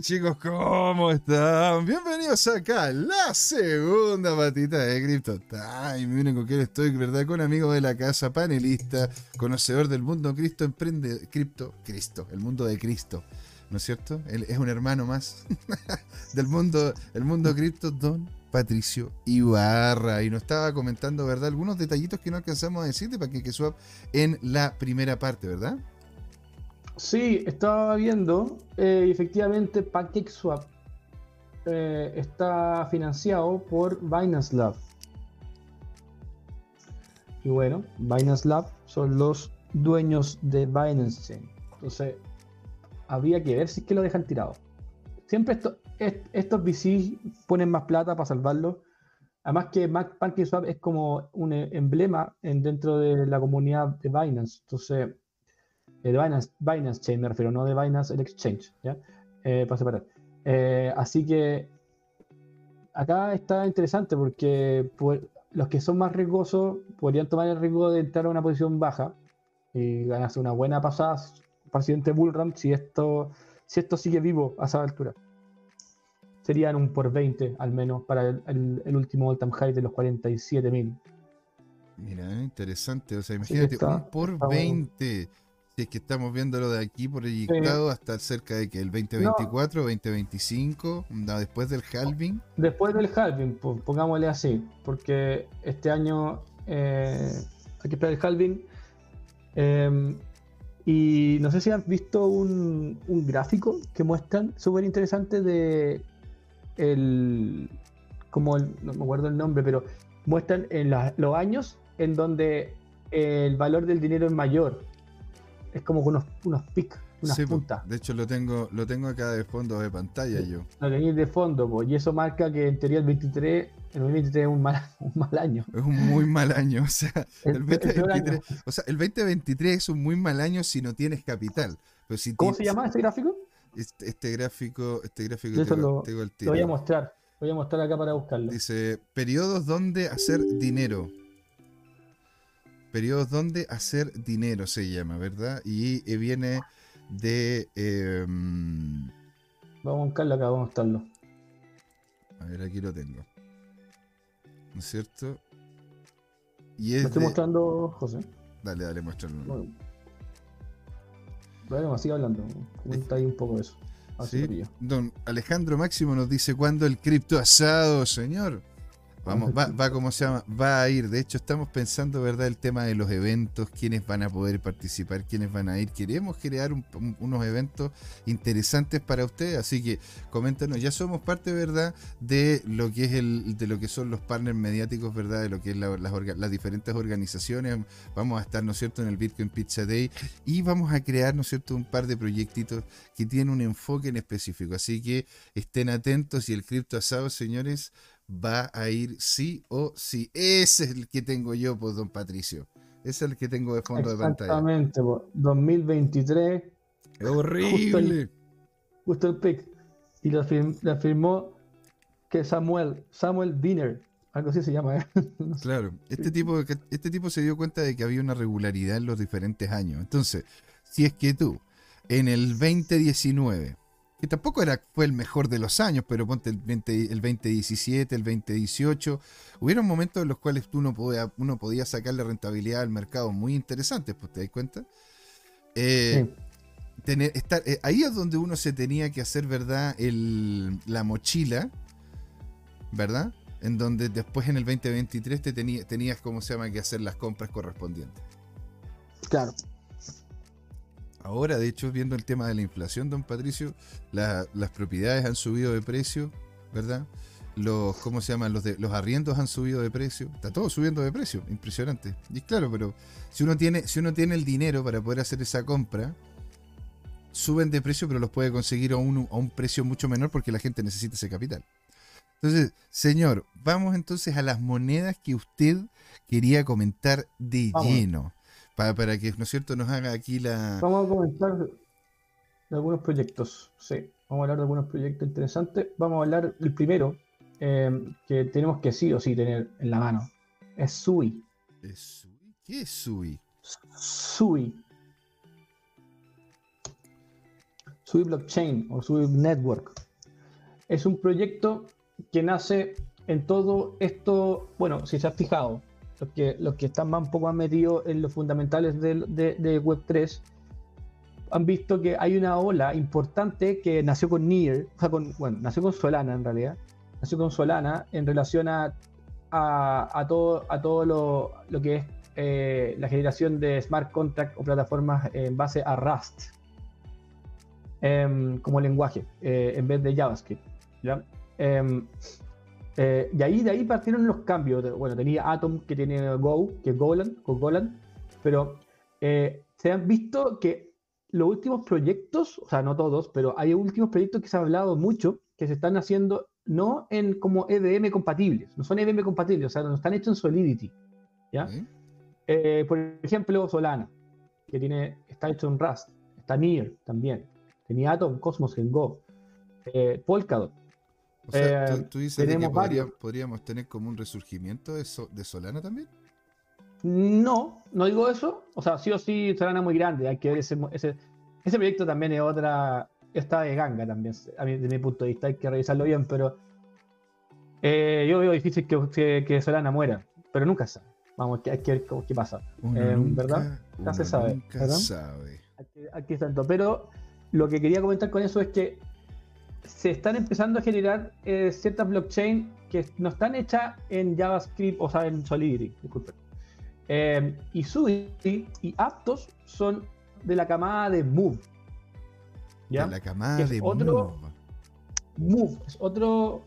Chicos, ¿cómo están? Bienvenidos acá la segunda patita de Crypto Time. Miren con quién estoy, ¿verdad? Con amigo de la casa, panelista, conocedor del mundo Cristo, emprende Cripto, Cristo, el mundo de Cristo. ¿No es cierto? Él es un hermano más del mundo, el mundo cripto, Don Patricio Ibarra. Y nos estaba comentando, ¿verdad? Algunos detallitos que no alcanzamos a decirte para que Swap en la primera parte, ¿verdad? Sí, estaba viendo, eh, efectivamente PancakeSwap eh, está financiado por Binance Lab. Y bueno, Binance Lab son los dueños de Binance Chain. Entonces, habría que ver si es que lo dejan tirado. Siempre esto, estos VC ponen más plata para salvarlo. Además que PancakeSwap es como un emblema en, dentro de la comunidad de Binance. Entonces, de Binance, Binance Chain me refiero, no de Binance el Exchange, ¿ya? Eh, para separar. Eh, así que acá está interesante porque los que son más riesgosos podrían tomar el riesgo de entrar a una posición baja y ganarse una buena pasada para el siguiente bullrun si esto, si esto sigue vivo a esa altura. Serían un por 20 al menos para el, último all time high de los 47.000. Mira, interesante. O sea, imagínate, un por 20 es que estamos viéndolo de aquí proyectado hasta cerca de que el 2024, 2025, después del halving. Después del halving, pongámosle así, porque este año eh, hay que esperar el halving. Em, y no sé si han visto un, gráfico que muestran súper interesante de el como no me acuerdo el nombre, pero muestran en los años en donde el valor del dinero es mayor es como unos, unos pics, unas puntas. De hecho, lo tengo, lo tengo acá de fondo de pantalla yo. Lo tenéis de fondo, pues, y eso marca que en teoría el 23, el 2023 es un mal, un mal año. Es un muy mal año, o sea, el, 2023, o sea, el 2023 es un muy mal año si no tienes capital. Pero si ¿Cómo se llama este gráfico? Este, este gráfico, este gráfico lo, el lo voy a mostrar. Voy a mostrar acá para buscarlo. Dice, periodos donde hacer dinero. Periodos donde hacer dinero se llama, ¿verdad? Y eh, viene de... Em, vamos a buscarlo acá, vamos a estarlo. A ver, aquí lo tengo. ¿No es cierto? Y es estoy mostrando, José? Dale, dale, muéstralo. Bueno, bueno sigue hablando. Comenta ahí un poco eso. ¿Sí? Don Alejandro Máximo nos dice, ¿cuándo el cripto asado, señor? Vamos, va, como se llama, va a ir. De hecho, estamos pensando, ¿verdad?, el tema de los eventos, quiénes van a poder participar, quiénes van a ir. Queremos crear unos eventos interesantes para ustedes, así que coméntanos. Ya somos parte, ¿verdad?, de lo que es de lo que son los partners mediáticos, ¿verdad?, de lo que es las, las diferentes organizaciones. Vamos a estar, ¿no es cierto?, en el Bitcoin Pizza Day y vamos a crear, ¿no es cierto?, un par de proyectitos que tienen un enfoque en específico. Así que estén atentos y el cripto asado, señores, va a ir sí o sí. Ese es el que tengo yo, pues, don Patricio. Ese es el que tengo de fondo de pantalla. Exactamente, 2023. Es horrible. Justo el, pick. Y lo, firmó que Samuel, Samuel Diner, algo así se llama. ¿eh? Claro, este tipo, este tipo se dio cuenta de que había una regularidad en los diferentes años. Entonces, si es que tú, en el 2019, que tampoco era, fue el mejor de los años, pero ponte el, 20, el 2017, el 2018, hubieron momentos en los cuales tú no podía, uno podía sacarle rentabilidad al mercado muy interesantes, pues te das cuenta. Eh, tener, estar, eh, ahí es donde uno se tenía que hacer, ¿verdad? El, la mochila, ¿verdad? En donde después en el 2023 te tenía, tenías, ¿cómo se llama?, que hacer las compras correspondientes. Claro. Ahora, de hecho, viendo el tema de la inflación, don Patricio, las propiedades han subido de precio, ¿verdad? Los, ¿cómo se llaman? Los, de, los arriendos han subido de precio. Está todo subiendo de precio, impresionante. Y claro, pero si uno tiene, si uno tiene el dinero para poder hacer esa compra, suben de precio, pero los puede conseguir a un, a un precio mucho menor porque la gente necesita ese capital. Entonces, señor, vamos entonces a las monedas que usted quería comentar de lleno. Para, que, ¿no es cierto?, nos haga aquí la... Vamos a comentar de algunos proyectos, sí. Vamos a hablar de algunos proyectos interesantes. Vamos a hablar del primero, eh, que tenemos que sí o sí tener en la mano. Es Sui. ¿Es ¿Qué es Sui? Sui. Sui Blockchain o Sui Network. Es un proyecto que nace en todo esto, bueno, si se ha fijado, los que, los que están más un poco más metidos en los fundamentales de, de, Web3 han visto que hay una ola importante que nació con Near, o sea, con, bueno, nació con Solana en realidad, nació con Solana en relación a, a, todo, a todo lo, lo que es eh, la generación de smart contracts o plataformas en base a Rust em, como lenguaje eh, en vez de JavaScript. Em, eh, y ahí de ahí partieron los cambios. Bueno, tenía Atom que tiene Go, que es Golan, con Golan, pero se han visto que los últimos proyectos, o sea, no todos, pero hay últimos proyectos que se han hablado mucho que se están haciendo no en como EVM compatibles, no son EVM compatibles, o sea, no están hechos en Solidity. ¿ya? Eh, por ejemplo, Solana, que tiene, está hecho en Rust, está Near también, tenía Atom, Cosmos en Go, eh, Polkadot. O sea, ¿tú, eh, dices que podríamos tener como un resurgimiento de, de Solana también? No, no digo eso. O sea, sí o sí, Solana es muy grande. Hay que ver ese, ese, proyecto también es otra. Está de ganga también, a mí, desde mi punto de vista. Hay que revisarlo bien, pero. yo veo difícil que, que, Solana muera, pero nunca sabe. Vamos, hay que ver qué pasa. Eh, ¿Verdad? Ya se sabe. sabe. Aquí, está tanto. Pero lo que quería comentar con eso es que se están empezando a generar eh, ciertas blockchain que no están hechas en JavaScript, o sea, en Solidity, disculpen. Eh, y Sui y Aptos son de la camada de Move. ¿ya? De la camada de otro, Move. Es otro,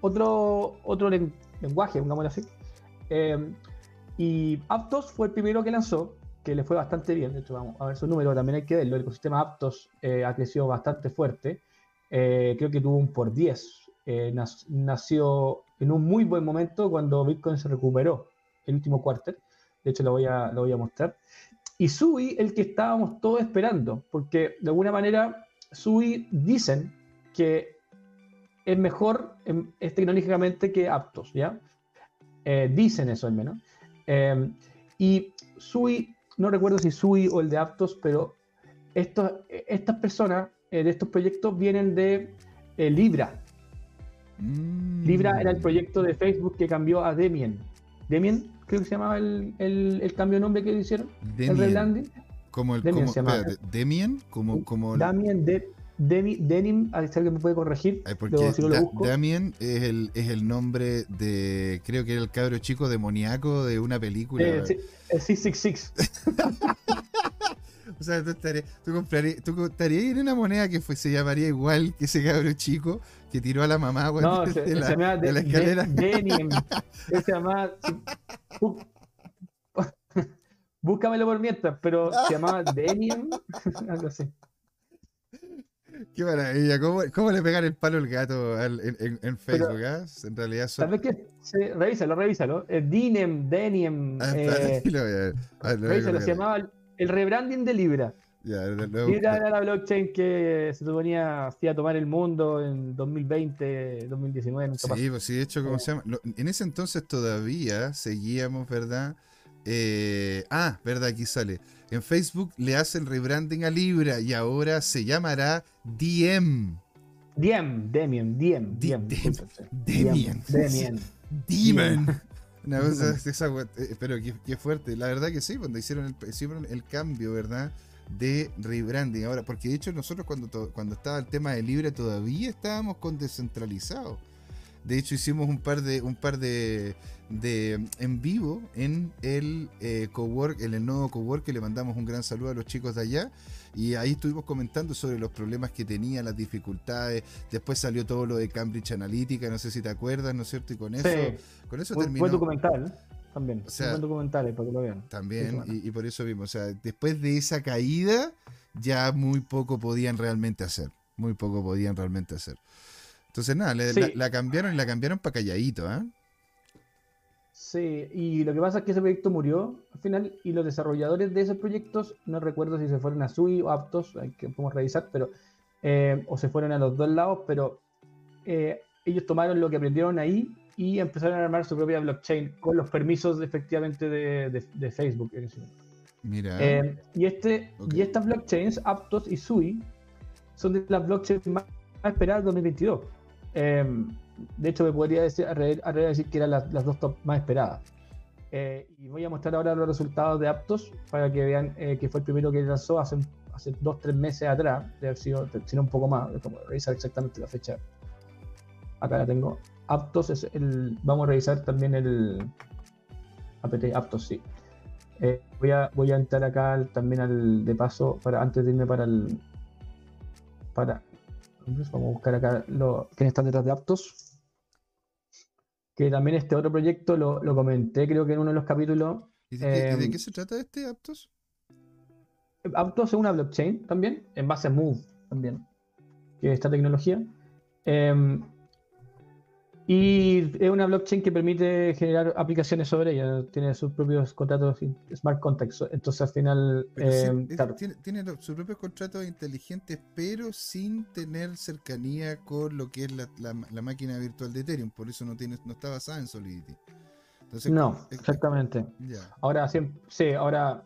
otro, otro lenguaje, pongámoslo así. Y Aptos fue el primero que lanzó, que le fue bastante bien. De hecho, vamos a ver su número, también hay que verlo. El ecosistema Aptos eh, ha crecido bastante fuerte. Eh, creo que tuvo un por 10. Eh, nació en un muy buen momento cuando Bitcoin se recuperó el último cuarto. De hecho, lo voy a, lo voy a mostrar. Y Sui, el que estábamos todos esperando, porque de alguna manera Sui dicen que es mejor es tecnológicamente que Aptos, ¿ya? dicen eso al menos. Em, y Sui, no recuerdo si Sui o el de Aptos, pero estas personas eh, de estos proyectos vienen de eh, Libra. Mm. Libra era el proyecto de Facebook que cambió a Demian. Demian, creo que se llamaba el, el, cambio de nombre que hicieron. El rebranding. Como el Demian, como, Demian, como, como Damian de, Denim, a que me puede corregir. porque si lo Damien es el, es el nombre de. Creo que era el cabro chico demoníaco de una película. Eh, sí, 666. o sea, tú estarías, tú, estarías en una moneda que se llamaría igual que ese cabro chico que tiró a la mamá no, se, la, llama de, la escalera. Denim. se llama. Búscamelo por mientras, pero se llamaba Denim. Algo así. Qué maravilla, ¿Cómo, ¿Cómo, le pegan el palo al gato en, Facebook? Ah? En realidad son... ¿Sabes qué? revísalo, revísalo. Eh, Dinem, Denim. Ah, eh, ah, revísalo, se llamaba el rebranding de Libra. Libra era la blockchain que se suponía hacía tomar el mundo en 2020, 2019. Nunca sí, pues sí, de hecho, ¿cómo se llama? En ese entonces todavía seguíamos, ¿verdad? Eh, ah, ¿verdad? Aquí sale. En Facebook le hacen rebranding a Libra y ahora se llamará DM. Diem, Demian, Diem, Diem. Demian. Demian. Demon. Una cosa, esa, eh, pero qué, fuerte. La verdad que sí, cuando hicieron el, hicieron el cambio, ¿verdad? De rebranding. Ahora, porque de hecho nosotros cuando, cuando estaba el tema de Libra todavía estábamos con descentralizado. De hecho, hicimos un par de, un par de, de en vivo en el eh, cowork, en el nuevo cowork, que le mandamos un gran saludo a los chicos de allá. Y ahí estuvimos comentando sobre los problemas que tenía, las dificultades. Después salió todo lo de Cambridge Analytica, no sé si te acuerdas, ¿no es cierto? Y con eso, con eso terminó. Buen documental también. O sea, para que lo vean. También, y, y, por eso vimos. O sea, después de esa caída, ya muy poco podían realmente hacer. Muy poco podían realmente hacer. Entonces, nada, la, cambiaron y la cambiaron para calladito, ¿eh? Sí, y lo que pasa es que ese proyecto murió al final y los desarrolladores de esos proyectos, no recuerdo si se fueron a SUI o Aptos, hay que podemos revisar, pero eh, o se fueron a los dos lados, pero eh, ellos tomaron lo que aprendieron ahí y empezaron a armar su propia blockchain con los permisos efectivamente de, Facebook Mira. Eh, y, este, y estas blockchains, Aptos y SUI, son de las blockchains más, esperadas 2022. De hecho, me podría decir, decir que eran las, dos top más esperadas. Eh, y voy a mostrar ahora los resultados de Aptos para que vean eh, que fue el primero que lanzó hace, hace dos, tres meses atrás, de haber sido, sino un poco más, como revisar exactamente la fecha. Acá la tengo. Aptos es el. Vamos a revisar también el. APT Aptos, sí. Eh, voy, a, voy a entrar acá también al de paso para antes de irme para el. Para. Vamos a buscar acá lo, quiénes están detrás de Aptos. Que también este otro proyecto lo, lo comenté, creo que en uno de los capítulos. ¿Y de, em, qué se trata este Aptos? Aptos es una blockchain también, en base a Move también, que esta tecnología. Eh, y es una blockchain que permite generar aplicaciones sobre ella. Tiene sus propios contratos smart contracts. Entonces al final. Eh, tiene, sus propios contratos inteligentes, pero sin tener cercanía con lo que es la, máquina virtual de Ethereum. Por eso no, tiene, no está basada en Solidity. no, exactamente. Ahora, sí, ahora.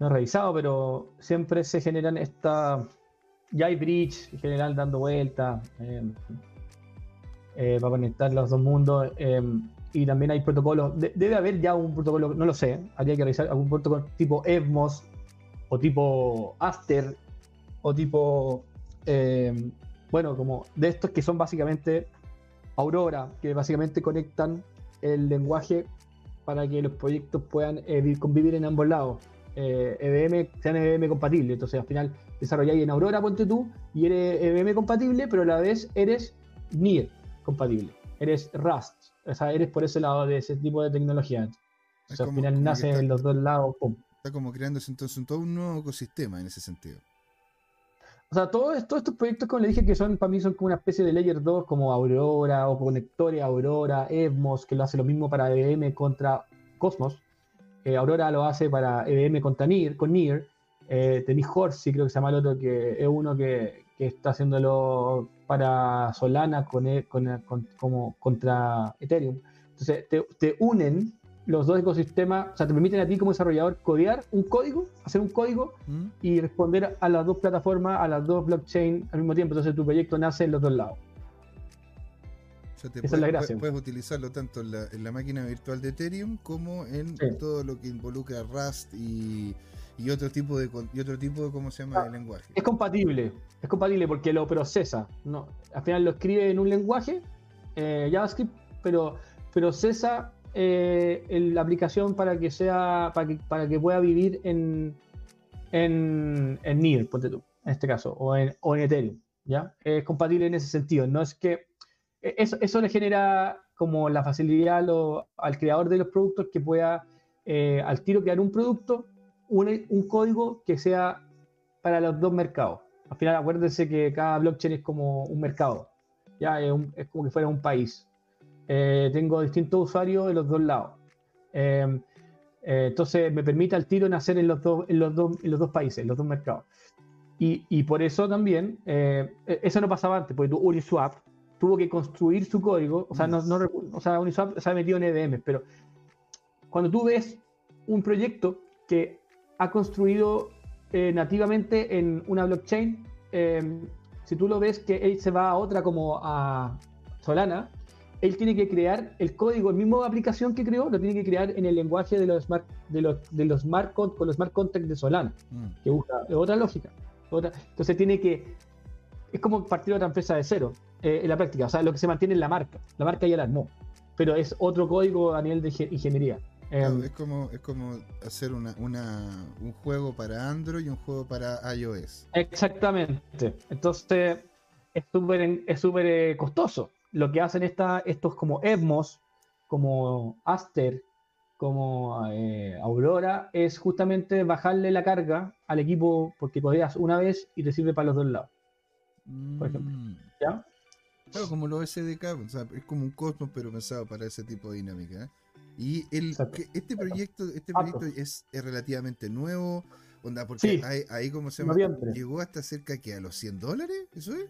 No he revisado, pero siempre se generan esta. Ya hay bridge en general dando vueltas. Eh, eh, para conectar los dos mundos. Em, y también hay protocolos. debe haber ya un protocolo, no lo sé, habría que revisar algún protocolo tipo EVMOS o tipo Aster o tipo. Em, bueno, como de estos que son básicamente Aurora, que básicamente conectan el lenguaje para que los proyectos puedan eh, convivir en ambos lados. Eh, EVM, sean EVM compatibles. Entonces, al final, desarrolláis en Aurora, ponte tú, y eres EVM compatible, pero a la vez eres NIR compatible. Eres Rust, o sea, eres por ese lado de ese tipo de tecnología. O sea, al final nace en los dos lados. Está como creándose entonces todo un nuevo ecosistema en ese sentido. O sea, todos, estos proyectos, como le dije, que son para mí son como una especie de Layer 2, como Aurora o Conectores Aurora, Evmos, que lo hace lo mismo para EVM contra Cosmos. Eh, Aurora lo hace para EVM contra NIR, con NIR. Eh, tenéis Horsey, creo que se llama el otro, que es uno que, que está haciéndolo para Solana con, e, como contra Ethereum. Entonces, te, unen los dos ecosistemas, o sea, te permiten a ti como desarrollador codear un código, hacer un código mm. y responder a las dos plataformas, a las dos blockchain al mismo tiempo. Entonces, tu proyecto nace en los dos lados. Esa es la gracia. Puedes utilizarlo tanto en la, máquina virtual de Ethereum como en todo lo que involucra Rust y y otro tipo de y otro tipo de cómo se llama el lenguaje. Es compatible, es compatible porque lo procesa. No, al final lo escribe en un lenguaje eh, JavaScript, pero procesa eh, la aplicación para que sea para que, para que pueda vivir en en, en NIR, ponte tú, en este caso, o en, o en Ethereum. ¿ya? Es compatible en ese sentido. No es que e, eso, eso le genera como la facilidad al creador de los productos que pueda eh, al tiro crear un producto un, código que sea para los dos mercados. Al final, acuérdense que cada blockchain es como un mercado, ya es, como que fuera un país. Eh, tengo distintos usuarios de los dos lados. Em, eh, entonces, me permite al tiro nacer en los, dos, en, los dos, en los dos países, en los dos mercados. Y, y por eso también, eh, e, eso no pasaba antes, porque Uniswap tuvo que construir su código, o sea, no, no, o sea, Uniswap se ha metido en EVM, pero cuando tú ves un proyecto que ha construido eh, nativamente en una blockchain. Em, si tú lo ves que él se va a otra como a Solana, él tiene que crear el código, el mismo aplicación que creó, lo tiene que crear en el lenguaje de los smart, de los, de los smart, con los smart contracts de Solana, mm. que usa otra lógica. Otra, entonces tiene que, es como partir otra empresa de cero eh, en la práctica, o sea, lo que se mantiene es la marca, la marca ya la armó, pero es otro código a nivel de ingeniería. Em, es, como, es como hacer una, un juego para Android y un juego para iOS. Exactamente. Entonces, es súper es super, eh, costoso. Lo que hacen esta, estos como Evmos, como Aster, como eh, Aurora, es justamente bajarle la carga al equipo porque podrías una vez y te sirve para los dos lados. Por ejemplo. Mm. ¿Ya? Claro, como lo SDK, o sea, es como un Cosmos, pero pensado para ese tipo de dinámica. ¿eh? Y el, este proyecto, este proyecto es, relativamente nuevo, onda, porque ahí, como se llama, llegó hasta cerca que a los 100 dólares, ¿eso es?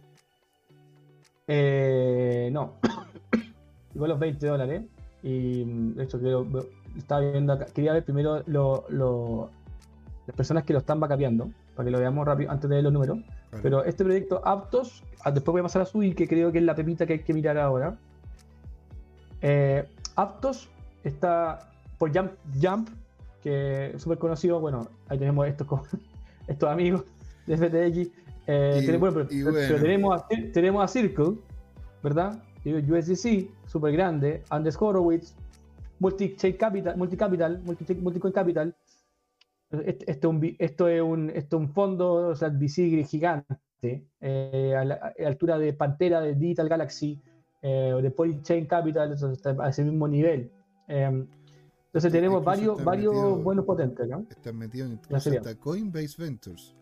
Eh, no, llegó a los 20 dólares. Y de hecho, estaba viendo acá, quería ver primero lo, las personas que lo están vacapeando, para que lo veamos rápido antes de ver los números. Pero este proyecto Aptos, ah, después voy a pasar a Sui, que creo que es la pepita que hay que mirar ahora. Eh, Aptos está por Jump, Jump que es súper conocido. Bueno, ahí tenemos estos, estos amigos de FTX. Eh, tenemos, pero, tenemos, a, tenemos a Circle, ¿verdad? USDC, súper grande. Andes Horowitz, Multi-Chain Capital, Multi-Capital, Multi-Coin Capital. Esto, esto, es un, esto es un fondo, o sea, VC gigante, eh, a la altura de Pantera, de Digital Galaxy, eh, de Polychain Capital, a ese mismo nivel. Em, entonces tenemos varios, varios buenos potentes, ¿no? Están metidos en hasta Coinbase Ventures.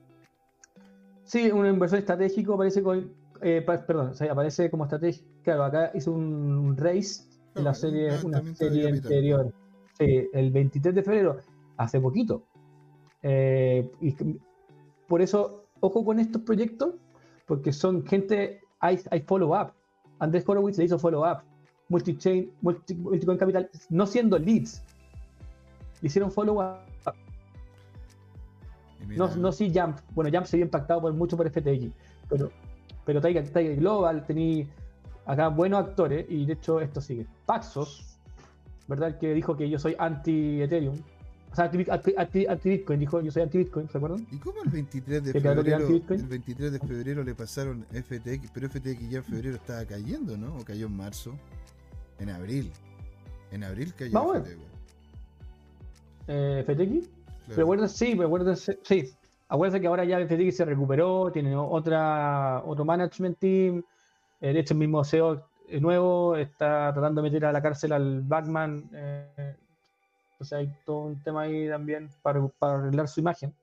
Sí, un inversor estratégico aparece con, eh, perdón, aparece como estratégico. Claro, acá hizo un race en la serie, una serie anterior. Sí, el 23 de febrero, hace poquito. Eh, y por eso, ojo con estos proyectos, porque son gente, hay, hay follow-up. Andrés Horowitz le hizo follow-up. Multichain, multi, Multicoin Capital, no siendo leads, hicieron follow-up. No, no sí Jump. Bueno, Jump se vio impactado por, mucho por FTX, pero, pero Tiger, Tiger Global, tenía acá buenos actores y de hecho esto sigue. Paxos, ¿verdad? que dijo que yo soy anti-Ethereum. O sea, anti-Bitcoin, dijo yo soy anti-Bitcoin, ¿se acuerdan? ¿Y cómo el 23 de febrero, el 23 de febrero le pasaron FTX, pero FTX ya en febrero estaba cayendo, ¿no? ¿O cayó en marzo? En abril. En abril cayó Vamos FTX. Eh, ¿FTX? Claro. sí, acuérdense, sí. Acuérdense que ahora ya FTX se recuperó, tiene otra, otro management team, eh, de hecho, el mismo CEO nuevo está tratando de meter a la cárcel al Batman. Eh, o sea, hay todo un tema ahí también para, arreglar su imagen.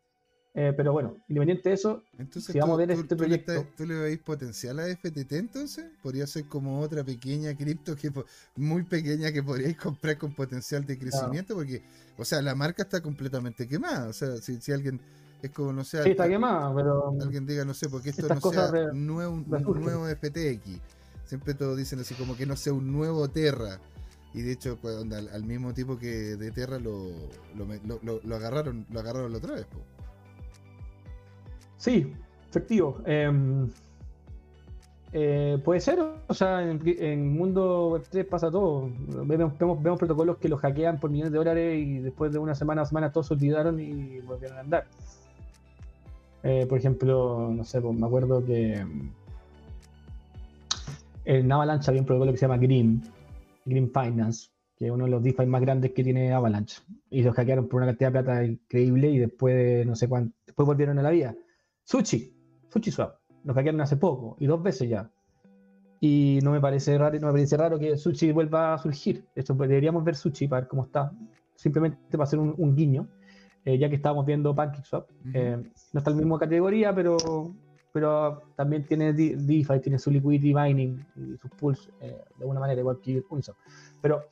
Eh, pero bueno, independiente de eso, si vamos a ver este proyecto. ¿Tú le veis potencial a FTT entonces? ¿Podría ser como otra pequeña cripto que muy pequeña que podríais comprar con potencial de crecimiento? Porque, o sea, la marca está completamente quemada. O sea, si, si alguien es como, no sé. Sí, está quemada, pero. Alguien diga, no sé, porque esto no sea un nuevo, un nuevo FTX. Siempre todos dicen así, como que no sea un nuevo Terra. Y de hecho, al, mismo tipo que de Terra lo, lo, agarraron lo agarraron la otra vez. Sí, efectivo. Em, eh, puede ser, o sea, en, en mundo web 3 pasa todo. Vemos, protocolos que los hackean por millones de dólares y después de una semana o semana todos se olvidaron y volvieron a andar. Eh, por ejemplo, no sé, pues, me acuerdo que en Avalanche había un protocolo que se llama Green, Green Finance, que es uno de los DeFi más grandes que tiene Avalanche. Y los hackearon por una cantidad de plata increíble y después, no sé cuánto, después volvieron a la vida. Sushi, Sushi Swap, los hackearon hace poco y dos veces ya. Y no me parece raro, no me parece raro que Sushi vuelva a surgir. Esto pues, deberíamos ver Sushi para ver cómo está. Simplemente para hacer un guiño. Eh, ya que estábamos viendo PancakeSwap. Eh, no está en la misma categoría, pero, pero también tiene DeFi, tiene su liquidity mining y sus pools eh, de alguna manera, igual que Uniswap. Pero,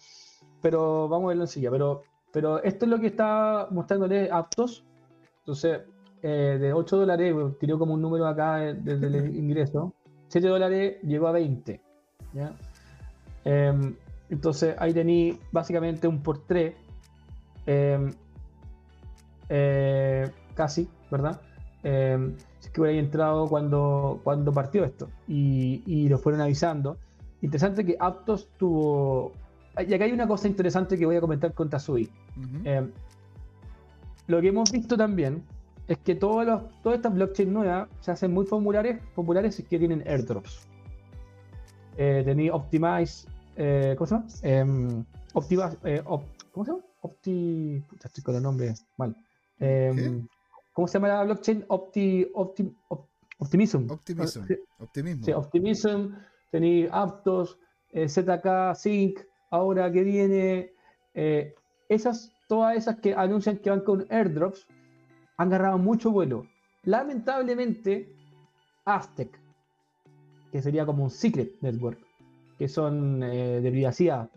pero vamos a verlo enseguida. Pero, pero esto es lo que está mostrándole Aptos. Entonces, de 8 dólares, tiró como un número acá desde el ingreso. 7 dólares llegó a 20. Em, entonces ahí tení básicamente un por 3. Eh, casi, ¿verdad? Eh, si es que hubiera entrado cuando, cuando partió esto y, y lo fueron avisando. Interesante que Aptos tuvo. Y acá hay una cosa interesante que voy a comentar con Tazui. Eh, lo que hemos visto también es que todos los, todas estas blockchains nuevas se hacen muy populares, populares y que tienen airdrops. Eh, tenéis Optimize, ¿cómo se llama? Em, Optima, ¿Cómo se llama? Opti. estoy con el nombre mal. Em, ¿Cómo se llama la blockchain? Opti, Optimism. Optimism. Optimismo. Sí, Optimism. Tenéis Aptos, eh, ZK, Sync, ahora que viene. Eh, esas, todas esas que anuncian que van con airdrops han agarrado mucho vuelo. Lamentablemente, Aztec, que sería como un secret network, que son eh, de privacidad,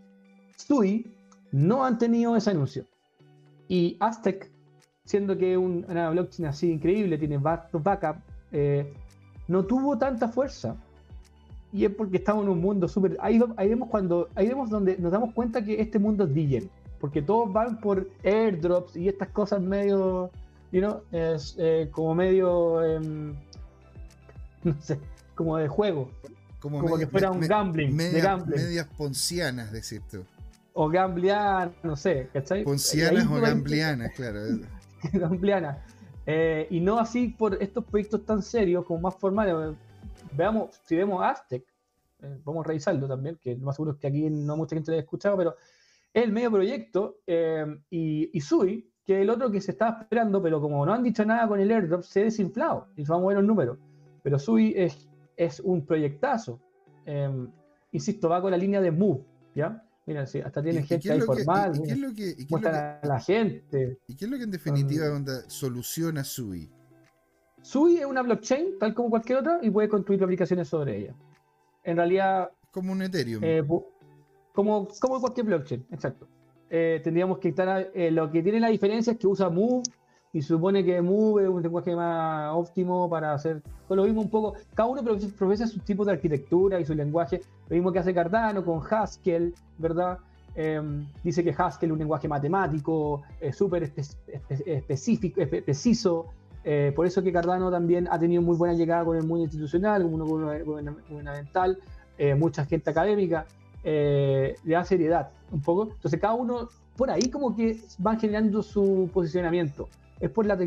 Sui, no han tenido ese anuncio. Y Aztec siendo que una blockchain así increíble, tiene backup, eh, no tuvo tanta fuerza. Y es porque estamos en un mundo súper... Ahí, vemos cuando, ahí vemos donde nos damos cuenta que este mundo es DJ. Porque todos van por airdrops y estas cosas medio, you know, es, eh, como medio... Em, no sé, como de juego. Como, que fuera un gambling, de gambling. Medias poncianas, decís tú. O gamblianas, no sé, ¿cachai? Poncianas o gamblianas, claro. gamblianas. Eh, y no así por estos proyectos tan serios como más formales. Veamos, si vemos Aztec, eh, vamos a revisarlo también, que lo más seguro es que aquí no mucha gente lo haya escuchado, pero es el medio proyecto eh, y, y Sui, que el otro que se estaba esperando, pero como no han dicho nada con el airdrop, se ha desinflado y vamos a ver los números. Pero Sui es, es un proyectazo. Em, insisto, va con la línea de Move, ¿ya? Mira, sí, hasta tiene gente ahí formal. ¿Y, qué es lo que, a la gente? ¿Y qué es lo que en definitiva soluciona Sui? Sui es una blockchain, tal como cualquier otra, y puede construir aplicaciones sobre ella. En realidad. Como un Ethereum. Eh, como, como cualquier blockchain, exacto. Eh, tendríamos que estar. Eh, lo que tiene la diferencia es que usa Move y supone que Move es un lenguaje más óptimo para hacer. Con lo mismo un poco. Cada uno profesa su tipo de arquitectura y su lenguaje. Lo mismo que hace Cardano con Haskell, ¿verdad? Em, dice que Haskell es un lenguaje matemático, súper específico, preciso. Eh, por eso que Cardano también ha tenido muy buena llegada con el mundo institucional, con el mundo gubernamental, mucha gente académica eh, le da seriedad un poco. Entonces cada uno por ahí como que van generando su posicionamiento. Es por la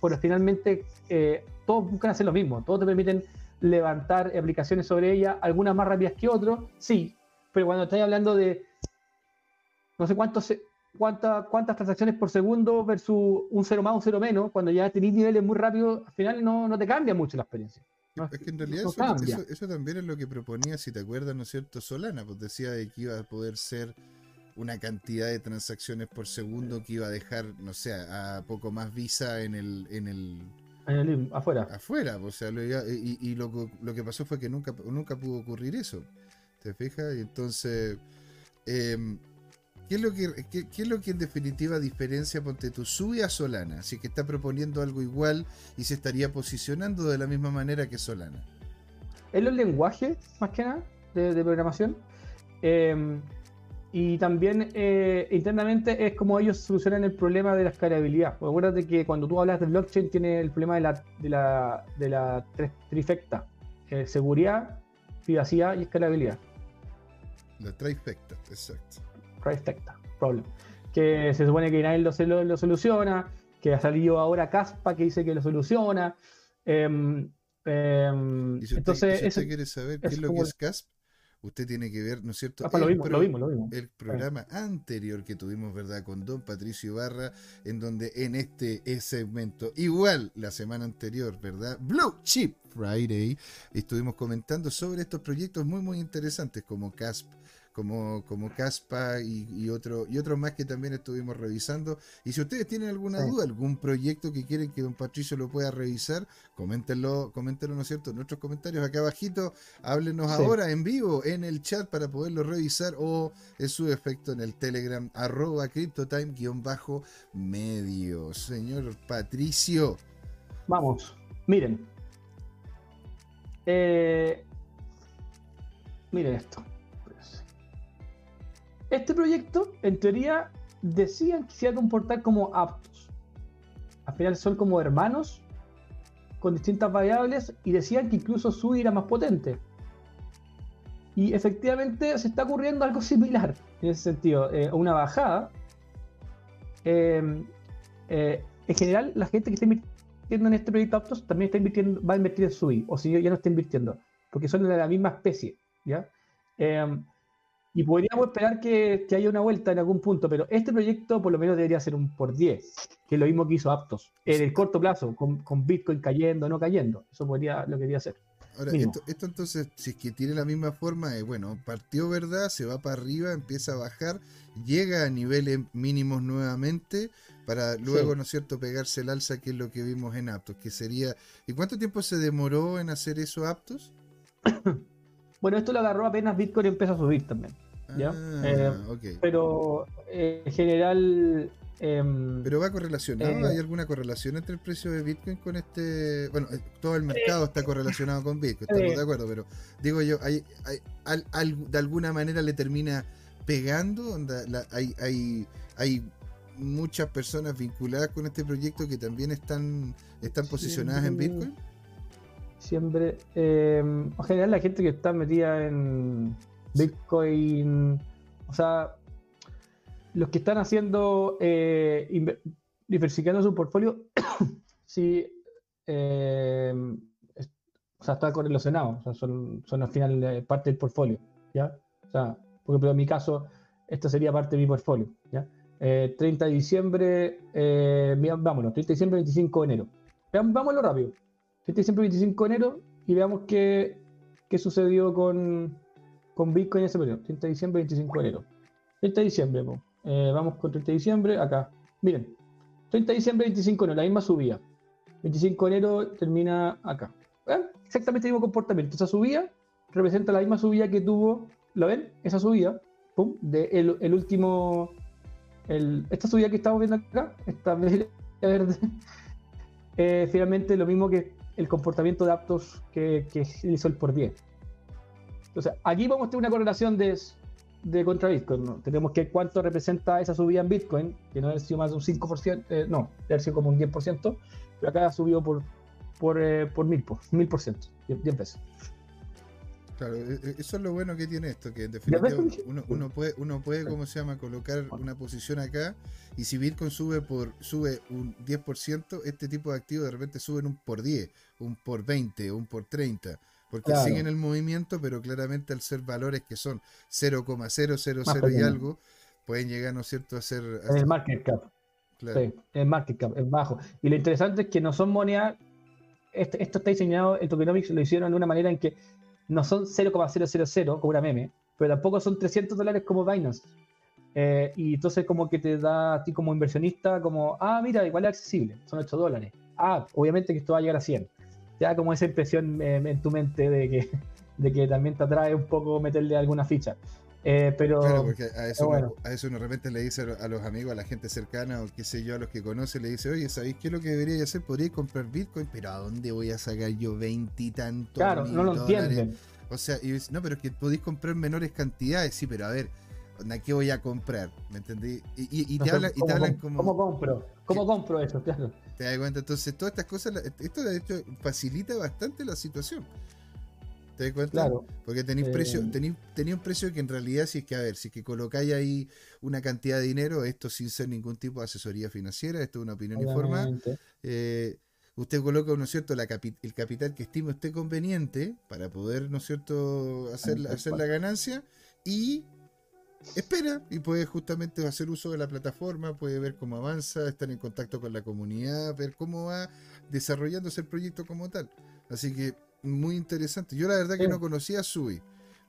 por finalmente eh, todos buscan hacer lo mismo, todos te permiten levantar aplicaciones sobre ella, algunas más rápidas que otras, sí, pero cuando estás hablando de no sé cuántos cuántas cuántas transacciones por segundo versus un cero más, un cero menos, cuando ya tenés niveles muy rápidos, al final no, no te cambia mucho la experiencia es que en realidad eso, también es lo que proponía, si te acuerdas, ¿no es cierto? Solana, pues decía de que iba a poder ser una cantidad de transacciones por segundo que iba a dejar, no sé, a poco más visa en el... En el, afuera. Afuera, pues, o sea, y, y lo, lo, que pasó fue que nunca, nunca pudo ocurrir eso. ¿Te fijas? Y entonces... Eh, ¿Qué es, lo que, es lo que en definitiva diferencia Ponte tu sube a Solana? Así que está proponiendo algo igual y se estaría posicionando de la misma manera que Solana. En los lenguajes, más que nada, de, programación. Em, y también eh, internamente es como ellos solucionan el problema de la escalabilidad. Pues acuérdate que cuando tú hablas de blockchain tiene el problema de la, de la, de la trifecta. Eh, seguridad, privacidad y escalabilidad. La trifecta, exacto trifecta, problem. Que se supone que nadie lo, lo, soluciona, que ha salido ahora Caspa que dice que lo soluciona. Em, em, si entonces, si usted quiere saber qué es lo que es CASP, usted tiene que ver, ¿no es cierto? Ah, el, el programa anterior que tuvimos, ¿verdad? Con Don Patricio Ibarra, en donde en este segmento, igual la semana anterior, ¿verdad? Blue Chip Friday, estuvimos comentando sobre estos proyectos muy, muy interesantes como CASP, como, como Caspa y, otro, y otros más que también estuvimos revisando. Y si ustedes tienen alguna duda, algún proyecto que quieren que don Patricio lo pueda revisar, coméntenlo, coméntenlo, ¿no es cierto?, en nuestros comentarios acá abajito, háblenos ahora en vivo en el chat para poderlo revisar o en su efecto en el Telegram, arroba CryptoTime-medio. Señor Patricio. Vamos, miren. Eh, miren esto. Este proyecto, en teoría, decían que se iba a comportar como aptos. Al final son como hermanos con distintas variables y decían que incluso su era más potente. Y efectivamente se está ocurriendo algo similar en ese sentido. Eh, una bajada. Em, eh, en general, la gente que está invirtiendo en este proyecto Aptos también está invirtiendo, va a invertir en SUI, o si ya no está invirtiendo, porque son de la misma especie. ¿ya? Y podríamos esperar que, haya una vuelta en algún punto, pero este proyecto por lo menos debería ser un por 10, que es lo mismo que hizo Aptos, en el corto plazo, con, Bitcoin cayendo, no cayendo. Eso podría, lo quería hacer. Ahora, esto, entonces, si es que tiene la misma forma, eh, bueno, partió verdad, se va para arriba, empieza a bajar, llega a niveles mínimos nuevamente, para luego, ¿no es cierto?, pegarse el alza, que es lo que vimos en Aptos, que sería... ¿Y cuánto tiempo se demoró en hacer eso Aptos? bueno, esto lo agarró apenas Bitcoin empezó a subir también. ¿Ya? Ah, eh, pero eh, en general... Em, pero va correlacionado, eh, ¿hay alguna correlación entre el precio de Bitcoin con este? Bueno, todo el mercado está correlacionado con Bitcoin, estamos de acuerdo, pero digo yo, hay, hay, de alguna manera le termina pegando, hay, hay, hay muchas personas vinculadas con este proyecto que también están, están posicionadas en Bitcoin. diciembre. Eh, en general, la gente que está metida en Bitcoin, o sea, los que están haciendo, eh, diversificando su portfolio, sí, eh, o sea, está correlacionado, o sea, son, son al final parte del portfolio, ¿ya? O sea, porque pero en mi caso, esto sería parte de mi portfolio, ¿ya? 30 de diciembre, vámonos, 30 de diciembre, 25 de enero. Vámonos rápido. 30 de diciembre, 25 de enero y veamos qué, qué sucedió con, con Bitcoin en ese periodo. 30 de diciembre, 25 de enero. 30 de diciembre, eh, vamos con 30 de diciembre, acá. Miren, 30 de diciembre, 25 de enero, la misma subida. 25 de enero termina acá. Exactamente el mismo comportamiento. Esa subida representa la misma subida que tuvo, ¿lo ven? Esa subida, pum, de el, último, esta subida que estamos viendo acá, esta verde, eh, finalmente lo mismo que el comportamiento de aptos que hizo el por 10. Entonces, aquí vamos a tener una correlación de, de contra Bitcoin. Tenemos que cuánto representa esa subida en Bitcoin, que no ha sido más de un 5%, eh, no, debe sido como un 10%, pero acá ha subido por, por, eh, por 1000%, 1000%, 10 veces. Claro, e, e, eso es lo bueno que tiene esto, que en definitiva uno, uno, puede, uno puede, ¿cómo se llama?, colocar una posición acá y si Bitcoin sube por sube un 10%, este tipo de activos de repente suben un por 10, un por 20, un por 30, porque siguen el movimiento, pero claramente al ser valores que son 0,000 y algo, pueden llegar, ¿no es cierto?, a ser... el market cap. Sí, el market cap es bajo. Y lo interesante es que no son monedas, esto, esto está diseñado, el tokenomics lo hicieron de una manera en que no son 0,000 como una meme, pero tampoco son 300 dólares como Binance. Eh, y entonces como que te da a ti como inversionista como, ah, mira, igual es accesible, son 8 dólares. Ah, obviamente que esto va a llegar a 100. Te da como esa impresión eh, en tu mente de que, de que también te atrae un poco meterle alguna ficha. Eh, pero, claro, porque a eso, uno, a eso uno de repente le dice a los amigos, a la gente cercana o qué sé yo, a los que conoce, le dice, oye, ¿sabéis qué es lo que debería hacer? Podría comprar Bitcoin, pero ¿a dónde voy a sacar yo veintitantos? Claro, no lo entienden. O sea, y, no, pero es que podéis comprar menores cantidades, sí, pero a ver, ¿qué voy a comprar? ¿Me entendí? Y, te, hablan, y te hablan como... ¿Cómo compro? ¿Cómo compro eso? Claro. Te das cuenta, entonces todas estas cosas, esto de hecho facilita bastante la situación. ¿Te das cuenta? Claro. Porque tenéis precio, eh, tenéis, tenía un precio que en realidad, si es que, a ver, si es que colocáis ahí una cantidad de dinero, esto sin ser ningún tipo de asesoría financiera, esto es una opinión informada, eh, usted coloca, ¿no es cierto?, la el capital que estime usted conveniente para poder, ¿no es cierto?, hacer, hacer la ganancia y espera y puede justamente hacer uso de la plataforma, puede ver cómo avanza, estar en contacto con la comunidad, ver cómo va desarrollándose el proyecto como tal. Así que muy interesante. Yo la verdad que no conocía Sui.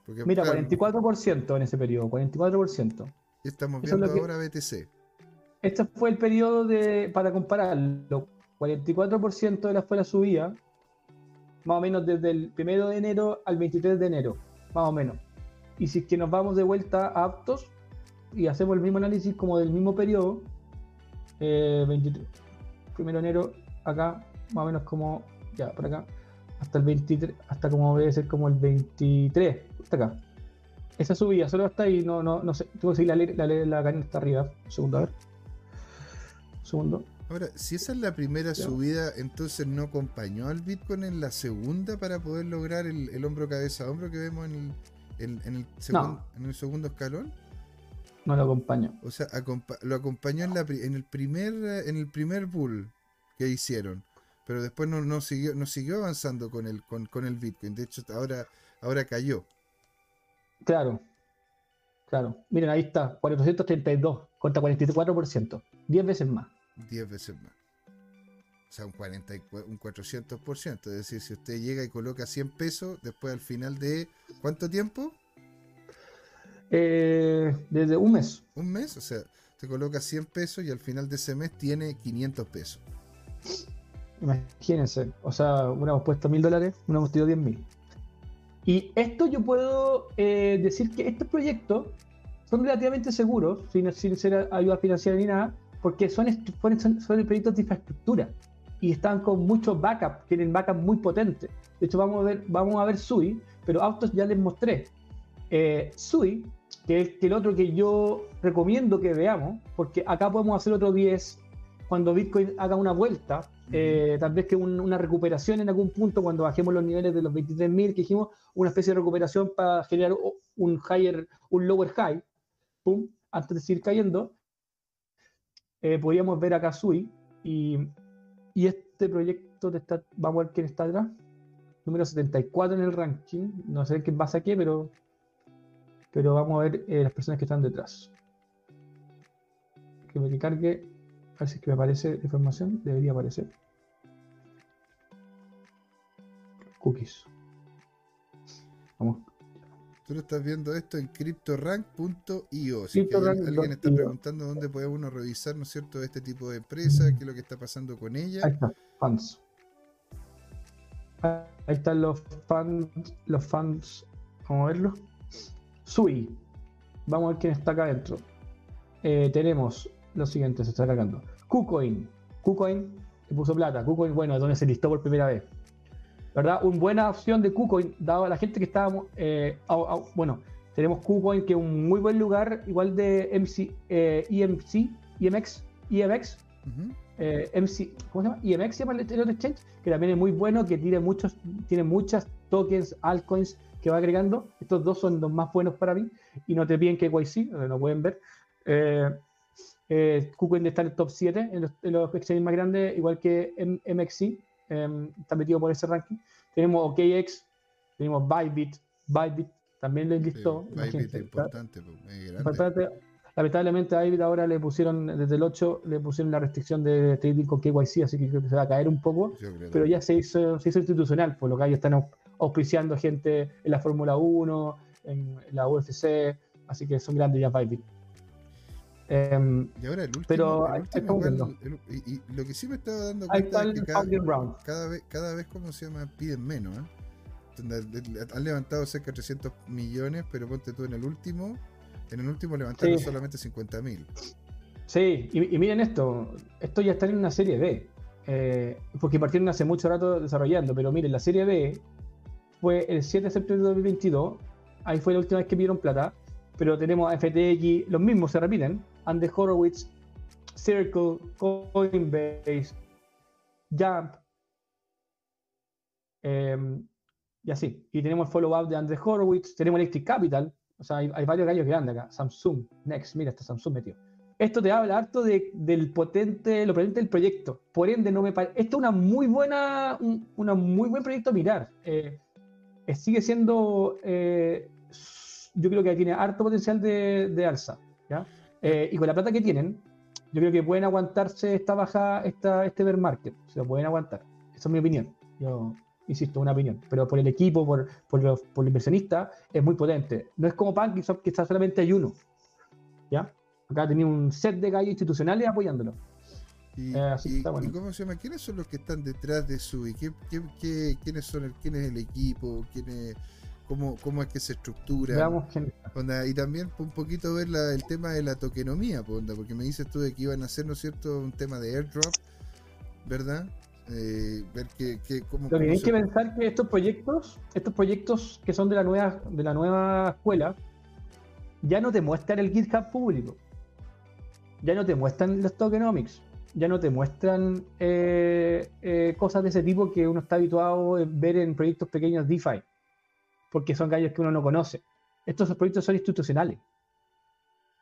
Porque, Mira, 44% en ese periodo, 44%. Estamos viendo ahora BTC. Este fue el periodo de, para compararlo. 44% de la fue la subida, más o menos desde el 1 de enero al 23 de enero, más o menos. Y si es que nos vamos de vuelta a aptos y hacemos el mismo análisis como del mismo periodo, 23, eh, 1 de enero, acá, más o menos como, ya, por acá, hasta el 23, hasta como debe ser como el 23, hasta acá. Esa subida solo hasta ahí, no, no, no sé, tengo que seguir la, la, la, está arriba. Un segundo, a ver. Un segundo. Ahora, si esa es la primera subida, entonces no acompañó al Bitcoin en la segunda para poder lograr el, hombro cabeza a hombro que vemos en el, en, el, en el segundo escalón. No lo acompañó. O sea, lo acompañó en, la, en, el primer, en el primer bull que hicieron pero después no, no, siguió, no siguió avanzando con el, con, con, el Bitcoin. De hecho, ahora, ahora cayó. Claro, claro. Miren, ahí está, 432 contra 44%, 10 veces más. 10 veces más. O sea, un, 40, un 400%. Es decir, si usted llega y coloca 100 pesos, después al final de ¿cuánto tiempo? Eh, desde un mes. Un mes, o sea, usted coloca 100 pesos y al final de ese mes tiene 500 pesos. Imagínense, o sea, una hemos puesto mil dólares, una hemos tenido diez mil. Y esto yo puedo eh, decir que estos proyectos son relativamente seguros, sin, sin, ser ayuda financiera ni nada, porque son, son, son, proyectos de infraestructura y están con muchos backup, tienen backup muy potentes. De hecho, vamos a ver, vamos a ver Sui, pero autos ya les mostré. Eh, Sui, que es el otro que yo recomiendo que veamos, porque acá podemos hacer otro 10 cuando Bitcoin haga una vuelta eh, tal vez que una recuperación en algún punto cuando bajemos los niveles de los 23.000 que dijimos, una especie de recuperación para generar un higher, un lower high, pum, antes de seguir cayendo. Eh, podríamos ver a Kazui y, y este proyecto de esta, vamos a ver quién está atrás, número 74 en el ranking, no sé qué pasa aquí, pero, pero vamos a ver eh, las personas que están detrás. Que me cargue a ver si es que me aparece información. Debería aparecer. Cookies. Vamos. Tú lo estás viendo esto en cryptorank.io. Si alguien, está preguntando dónde puede uno revisar, ¿no es cierto?, este tipo de empresa, qué es lo que está pasando con ella. Ahí está, fans. Ahí están los fans, los fans. Vamos a verlo. Sui. Vamos a ver quién está acá adentro. Eh, tenemos lo siguiente, se está cargando. KuCoin. KuCoin le puso plata. KuCoin, bueno, es donde se listó por primera vez. ¿Verdad? Una buena opción de KuCoin, dado a la gente que estábamos. Eh, bueno, tenemos KuCoin, que es un muy buen lugar, igual de MC, eh, EMC, EMX, EMX. Eh, MC, ¿cómo se llama? EMX se llama el exchange, que también es muy bueno, que tiene muchos, tiene muchas tokens, altcoins que va agregando. Estos dos son los más buenos para mí. Y no te piden que YC, no pueden ver. Eh, eh, KuCoin está en el top 7 en los, exchanges más grandes, igual que MXC, em, está metido por ese ranking. Tenemos OKX, tenemos Bybit, Bybit también lo enlistó. Bybit es importante, pues, Lamentablemente a Bybit ahora le pusieron, desde el 8, le pusieron la restricción de trading con KYC, así que creo que se va a caer un poco. Pero ya se hizo, se hizo institucional, por lo que ellos están auspiciando gente en la Fórmula 1, en la UFC, así que son grandes ya Bybit. Em, y ahora el último, pero y, lo que sí me estaba dando cuenta es que cada, vez, cada vez como se llama piden menos. ¿eh? Han levantado cerca de 300 millones, pero ponte tú en el último, en el último levantaron solamente 50 mil. Sí, y, miren esto, esto ya está en una serie B, eh, porque partieron hace mucho rato desarrollando, pero miren, la serie B fue el 7 de septiembre de 2022, ahí fue la última vez que vieron plata, pero tenemos FTX, los mismos se repiten, Andy Horowitz, Circle, Coinbase, Jump, em, y así. Y tenemos el follow-up de André Horowitz, tenemos Electric Capital, o sea, hay, varios gallos grandes acá. Samsung, Next, mira, está Samsung metido. Esto te habla harto de, del potente, lo potente del proyecto. Por ende, no me parece. Esto es una muy buena, un una muy buen proyecto a mirar. Eh, eh, sigue siendo, eh, yo creo que tiene harto potencial de, de alza. ¿ya? Eh, y con la plata que tienen, yo creo que pueden aguantarse esta baja, esta, este bear market. Se lo pueden aguantar. Esa es mi opinión. Yo insisto, una opinión. Pero por el equipo, por, por, los, por el inversionista, es muy potente. No es como PancakeSwap, que está solamente hay uno. ¿Ya? Acá tenía un set de gallos institucionales apoyándolo. Y, eh, y, cómo se llama? ¿Quiénes son los que están detrás de su ¿Qué, qué, quiénes son el, quién es el equipo? ¿Quién es, cómo, cómo es que se estructura. y también un poquito ver el tema de la tokenomía, porque me dices tú de que iban a hacer, ¿no es cierto?, un tema de airdrop, ¿verdad? Eh, ver que, que cómo, Lo que hay que pensar que estos proyectos, estos proyectos que son de la nueva, de la nueva escuela, ya no te muestran el GitHub público. Ya no te muestran los tokenomics. Ya no te muestran eh, eh, cosas de ese tipo que uno está habituado a ver en proyectos pequeños DeFi porque son gallos que uno no conoce. Estos proyectos son institucionales.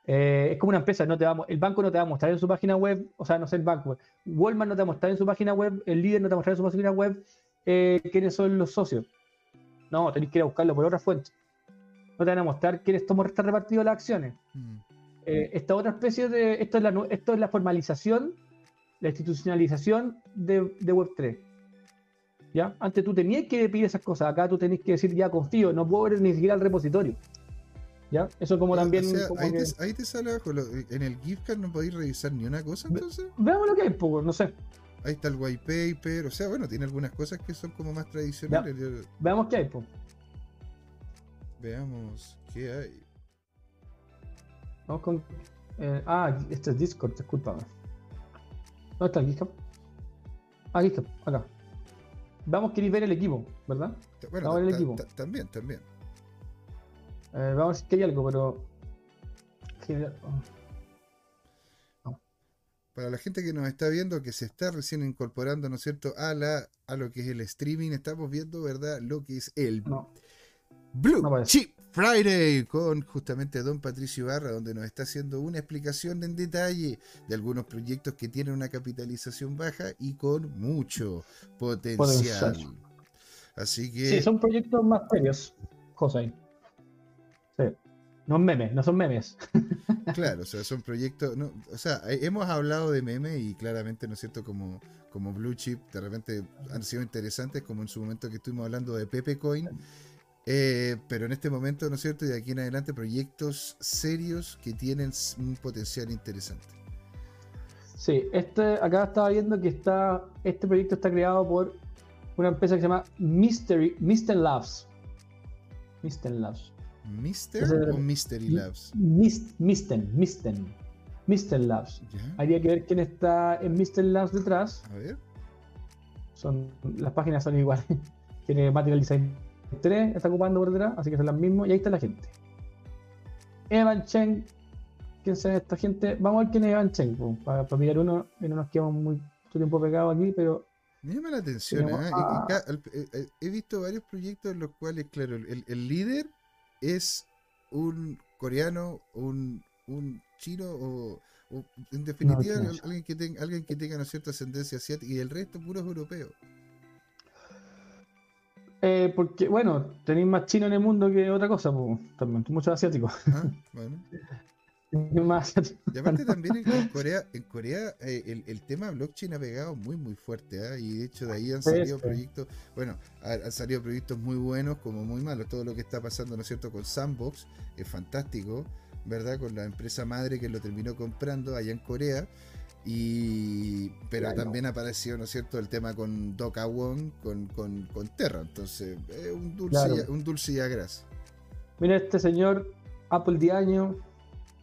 Eh, es como una empresa, no te va, el banco no te va a mostrar en su página web, o sea, no sé el banco, Walmart no te va a mostrar en su página web, el líder no te va a mostrar en su página web eh, quiénes son los socios. No, tenéis que ir a buscarlo por otra fuente. No te van a mostrar quiénes están repartidas las acciones. Mm. Eh, esta otra especie de. Esto es, la, esto es la formalización, la institucionalización de, de Web3. ¿Ya? Antes tú tenías que pedir esas cosas, acá tú tenés que decir, ya confío, no puedo ver ni siquiera el repositorio. ¿Ya? Eso como también... ahí, te, sale abajo, en el gift card no podéis revisar ni una cosa entonces. Veamos lo que hay, poco, no sé. Ahí está el white paper, o sea, bueno, tiene algunas cosas que son como más tradicionales. Veamos qué hay, pues. Veamos qué hay. Vamos con... Eh, ah, este es Discord, disculpa. ¿Dónde está el GitHub? Ah, GitHub, acá. Vamos, queréis ver el equipo, ¿verdad? Bueno, vamos a ver el equipo. También, también. Eh, vamos a ver si hay algo, pero. para la gente que nos está viendo, que se está recién incorporando, ¿no es cierto?, a, la, a lo que es el streaming, estamos viendo, ¿verdad?, lo que es el Blue Chip Friday con justamente Don Patricio Barra, donde nos está haciendo una explicación en detalle de algunos proyectos que tienen una capitalización baja y con mucho potencial. Así que... Sí, son proyectos más serios, José. Sí. No memes, no son memes. Claro, o sea, son proyectos. No, o sea, hemos hablado de memes y claramente, ¿no es cierto? Como, como Blue Chip, de repente han sido interesantes, como en su momento que estuvimos hablando de Pepe Coin. Eh, pero en este momento, ¿no es cierto? Y de aquí en adelante, proyectos serios que tienen un potencial interesante. Sí, este, acá estaba viendo que está, este proyecto está creado por una empresa que se llama Mystery, Mr. Labs. Mr. Labs. ¿Mister o Mystery Labs? Misten, Misten. Mr. Labs. Habría que ver quién está en Mr. Labs detrás. A ver. Son, las páginas son iguales. Tiene Material Design 3, está ocupando por detrás, así que son las mismas. Y ahí está la gente. Evan Cheng. ¿Quién será esta gente? Vamos a ver quién es Evan Cheng. Para, mirar uno, y no nos quedamos mucho tiempo pegados aquí, pero me llama la atención. ¿eh? Eh, eh, he visto varios proyectos en los cuales, claro, el, el líder es un coreano, un, un chino o, en definitiva alguien que tenga alguien que tenga una cierta ascendencia asiática y el resto puros europeos. Eh, porque, bueno, tenéis más chino en el mundo que otra cosa, pues, también, muchos asiáticos. Ah, bueno. Y aparte también en Corea, en Corea eh, el, tema blockchain ha pegado muy muy fuerte, ¿ah? y de hecho de ahí han salido proyectos, bueno, han, salido proyectos muy buenos como muy malos. Todo lo que está pasando, ¿no es cierto?, con Sandbox es fantástico, ¿verdad? Con la empresa madre que lo terminó comprando allá en Corea. Y, pero también apareció, ¿no es cierto?, el tema con Doka Wong, con, con, Terra. Entonces, es un dulce, un dulce y agras. Mira, este señor, Apple de año,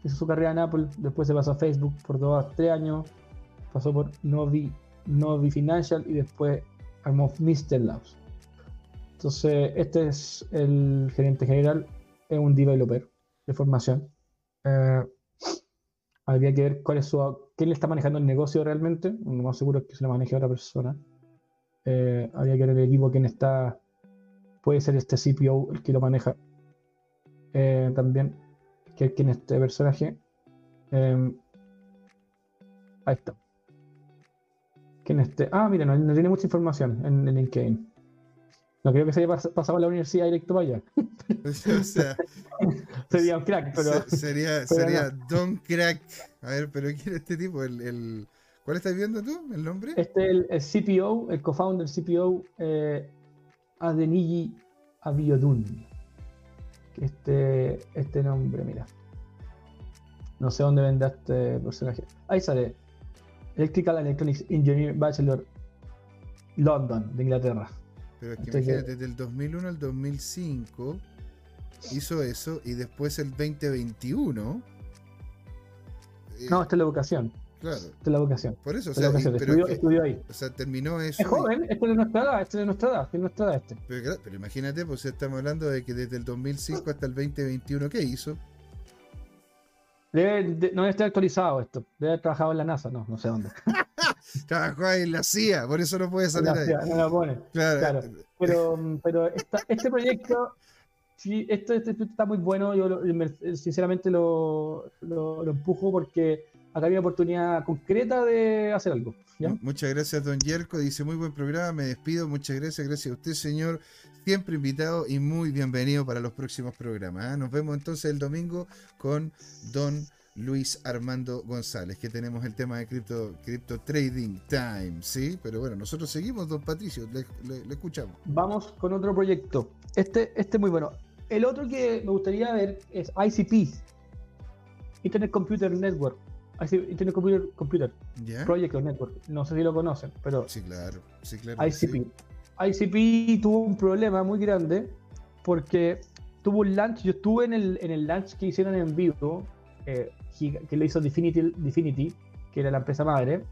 hizo su carrera en Apple, después se pasó a Facebook por dos tres años, pasó por Novi, Novi Financial y después armó Mr. Labs. Entonces, este es el gerente general, es un developer de formación. Eh, habría que ver cuál es su, quién le está manejando el negocio realmente. Lo más seguro es que se lo maneje otra persona. Eh, habría que ver el equipo quién está. Puede ser este CPO el que lo maneja. Eh, también que en este personaje. Em, ahí está. ¿Quién este? Ah, mira, no, tiene mucha información en, el LinkedIn. No creo que se haya pasado a la universidad directo para allá. o sea, sería un crack, pero. sería sería Don Crack. A ver, pero ¿quién es este tipo? El, el... ¿Cuál estás viendo tú? ¿El nombre? Este es el, CPO, el co-founder CPO eh, Adeniji Abiodun este, este nombre, mira. No sé dónde vende este personaje. Ahí sale. Electrical Electronics Engineer Bachelor London, de Inglaterra. Pero es que imagínate, desde el 2001 al 2005 hizo eso y después el 2021. Eh, no, esta es la vocación. Claro. Esta es la vocación. Por eso, o sea, estudió, ahí. O sea, terminó eso. Es joven, este es de nuestra edad, este es de nuestra edad, este es de nuestra edad este. Pero, pero imagínate, pues estamos hablando de que desde el 2005 hasta el 2021, ¿qué hizo? Debe, no debe estar actualizado esto. Debe haber trabajado en la NASA, no, no sé dónde. Trabajó ahí en la CIA, por eso no puede salir ahí. no lo pone. Claro. Pero, pero este proyecto, sí, esto, está muy bueno. Yo sinceramente lo, lo, lo empujo porque acá hay una oportunidad concreta de hacer algo. Muchas gracias, don Yerko. Dice muy buen programa, me despido. Muchas gracias, gracias a usted, señor. Siempre invitado y muy bienvenido para los próximos programas. ¿ah? Nos vemos entonces el domingo con don Luis Armando González, que tenemos el tema de Crypto, crypto Trading Time, ¿sí? Pero bueno, nosotros seguimos, don Patricio, le, escuchamos. Vamos con otro proyecto. Este, este es muy bueno. El otro que me gustaría ver es ICP, Internet Computer Network Internet Computer, Computer Project Network. No sé si lo conocen, pero. Sí, claro. Sí, claro ICP. ICP tuvo un problema muy grande porque tuvo un launch. Yo estuve en el, en el launch que hicieron en vivo, eh, que lo hizo Definity, que era la empresa madre.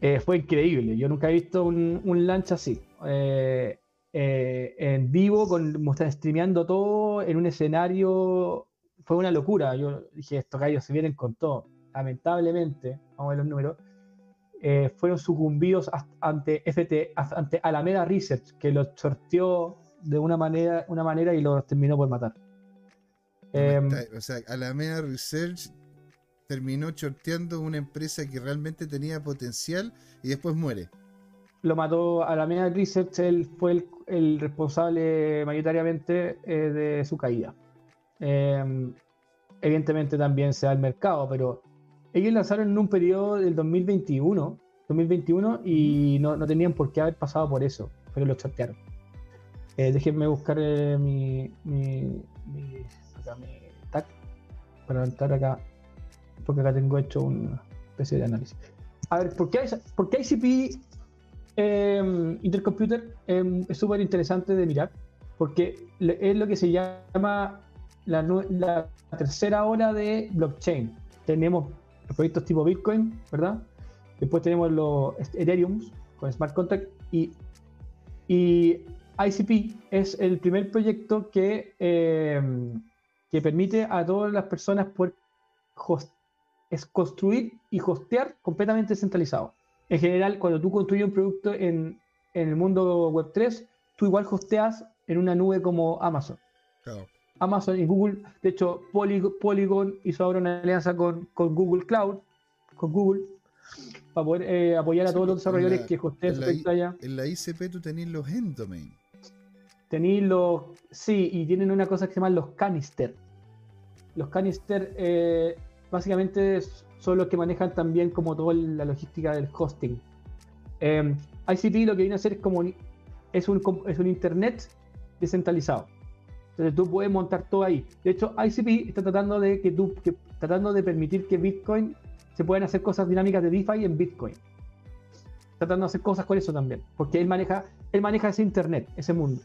Eh, fue increíble. Yo nunca he visto un, un launch así. Eh, en vivo, con, streameando todo en un escenario fue una locura. Yo dije, estos gallos se vienen con todo. Lamentablemente, vamos a ver los números, eh, fueron sucumbidos ante FT, ante Alameda Research, que los sorteó de una manera, una manera y los terminó por matar. Em, o sea, Alameda Research terminó sorteando una empresa que realmente tenía potencial y después muere. Lo mató Alameda Research, él fue el, responsable mayoritariamente eh, de su caída. Em, evidentemente también se da el mercado, pero ellos lanzaron en un periodo del 2021, 2021 y no, no tenían por qué haber pasado por eso, pero lo chatearon. Eh, déjenme buscar eh, mi, mi, mi, acá, mi tag para entrar acá, porque acá tengo hecho una especie de análisis. A ver, ¿por qué, por qué ICP em, Intercomputer em, es súper interesante de mirar? Porque es lo que se llama la, la tercera hora de blockchain. Tenemos proyectos tipo Bitcoin, ¿verdad? Después tenemos los Ethereum con Smart Contract y, y ICP es el primer proyecto que, eh, que permite a todas las personas poder es construir y hostear completamente descentralizado. En general, cuando tú construyes un producto en, en el mundo Web3, tú igual hosteas en una nube como Amazon. Claro. Amazon y Google. De hecho, Polygon hizo ahora una alianza con, Google Cloud, con Google, para poder eh, apoyar a todos los desarrolladores que hostean su pantalla. En la ICP tú tenés los enddomain. Tenéis los. Sí, y tienen una cosa que se llama los canister. Los canister eh, básicamente son los que manejan también como toda la logística del hosting. Eh, ICP lo que viene a hacer es como es un, es un internet descentralizado. Entonces tú puedes montar todo ahí. De hecho, ICP está tratando de que tú, tratando de permitir que Bitcoin se puedan hacer cosas dinámicas de DeFi en Bitcoin. Tratando de hacer cosas con eso también. Porque él maneja, él maneja ese internet, ese mundo.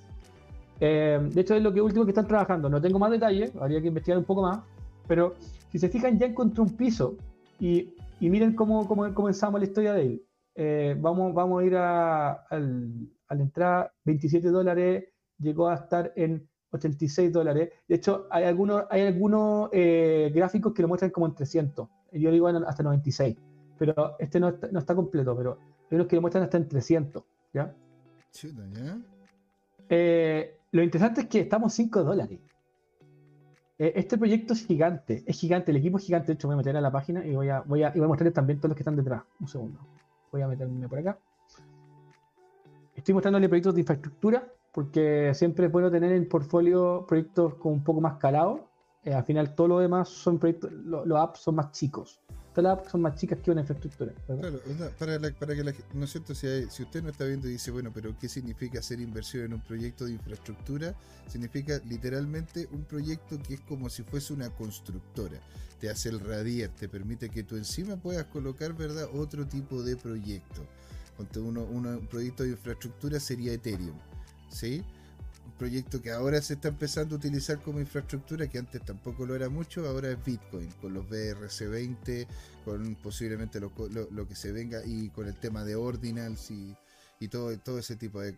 Eh, de hecho, es lo que último que están trabajando. No tengo más detalles, habría que investigar un poco más. Pero si se fijan, ya encontró un piso. Y, miren cómo, comenzamos la historia de él. Eh, vamos, vamos a ir a la entrada, 27 dólares, llegó a estar en 86 dólares. De hecho, hay algunos, hay algunos eh, gráficos que lo muestran como en 300. Yo digo hasta 96. Pero este no está, no está completo, pero hay unos que lo muestran hasta en 300. ¿ya? Eh, lo interesante es que estamos 5 dólares. Eh, este proyecto es gigante, es gigante, el equipo es gigante. De hecho, voy a meter a la página y voy a, voy a, y voy a mostrarles también todos los que están detrás. Un segundo. Voy a meterme por acá. Estoy mostrándole proyectos de infraestructura porque siempre es bueno tener en portfolio proyectos con un poco más calados. Eh, al final, todo lo demás son proyectos, los apps son más chicos. Todas las apps son más chicas que una infraestructura. Claro, para, que la, no es cierto, si, si usted no está viendo y dice, bueno, pero ¿qué significa hacer inversión en un proyecto de infraestructura? Significa literalmente un proyecto que es como si fuese una constructora. Te hace el radier, te permite que tú encima puedas colocar, ¿verdad?, otro tipo de proyecto. Uno, uno, un proyecto de infraestructura sería Ethereum ¿sí? Un proyecto que ahora se está empezando a utilizar como infraestructura, que antes tampoco lo era mucho, ahora es Bitcoin, con los BRC20, con posiblemente lo, que se venga y con el tema de Ordinals y, y todo, todo ese tipo de,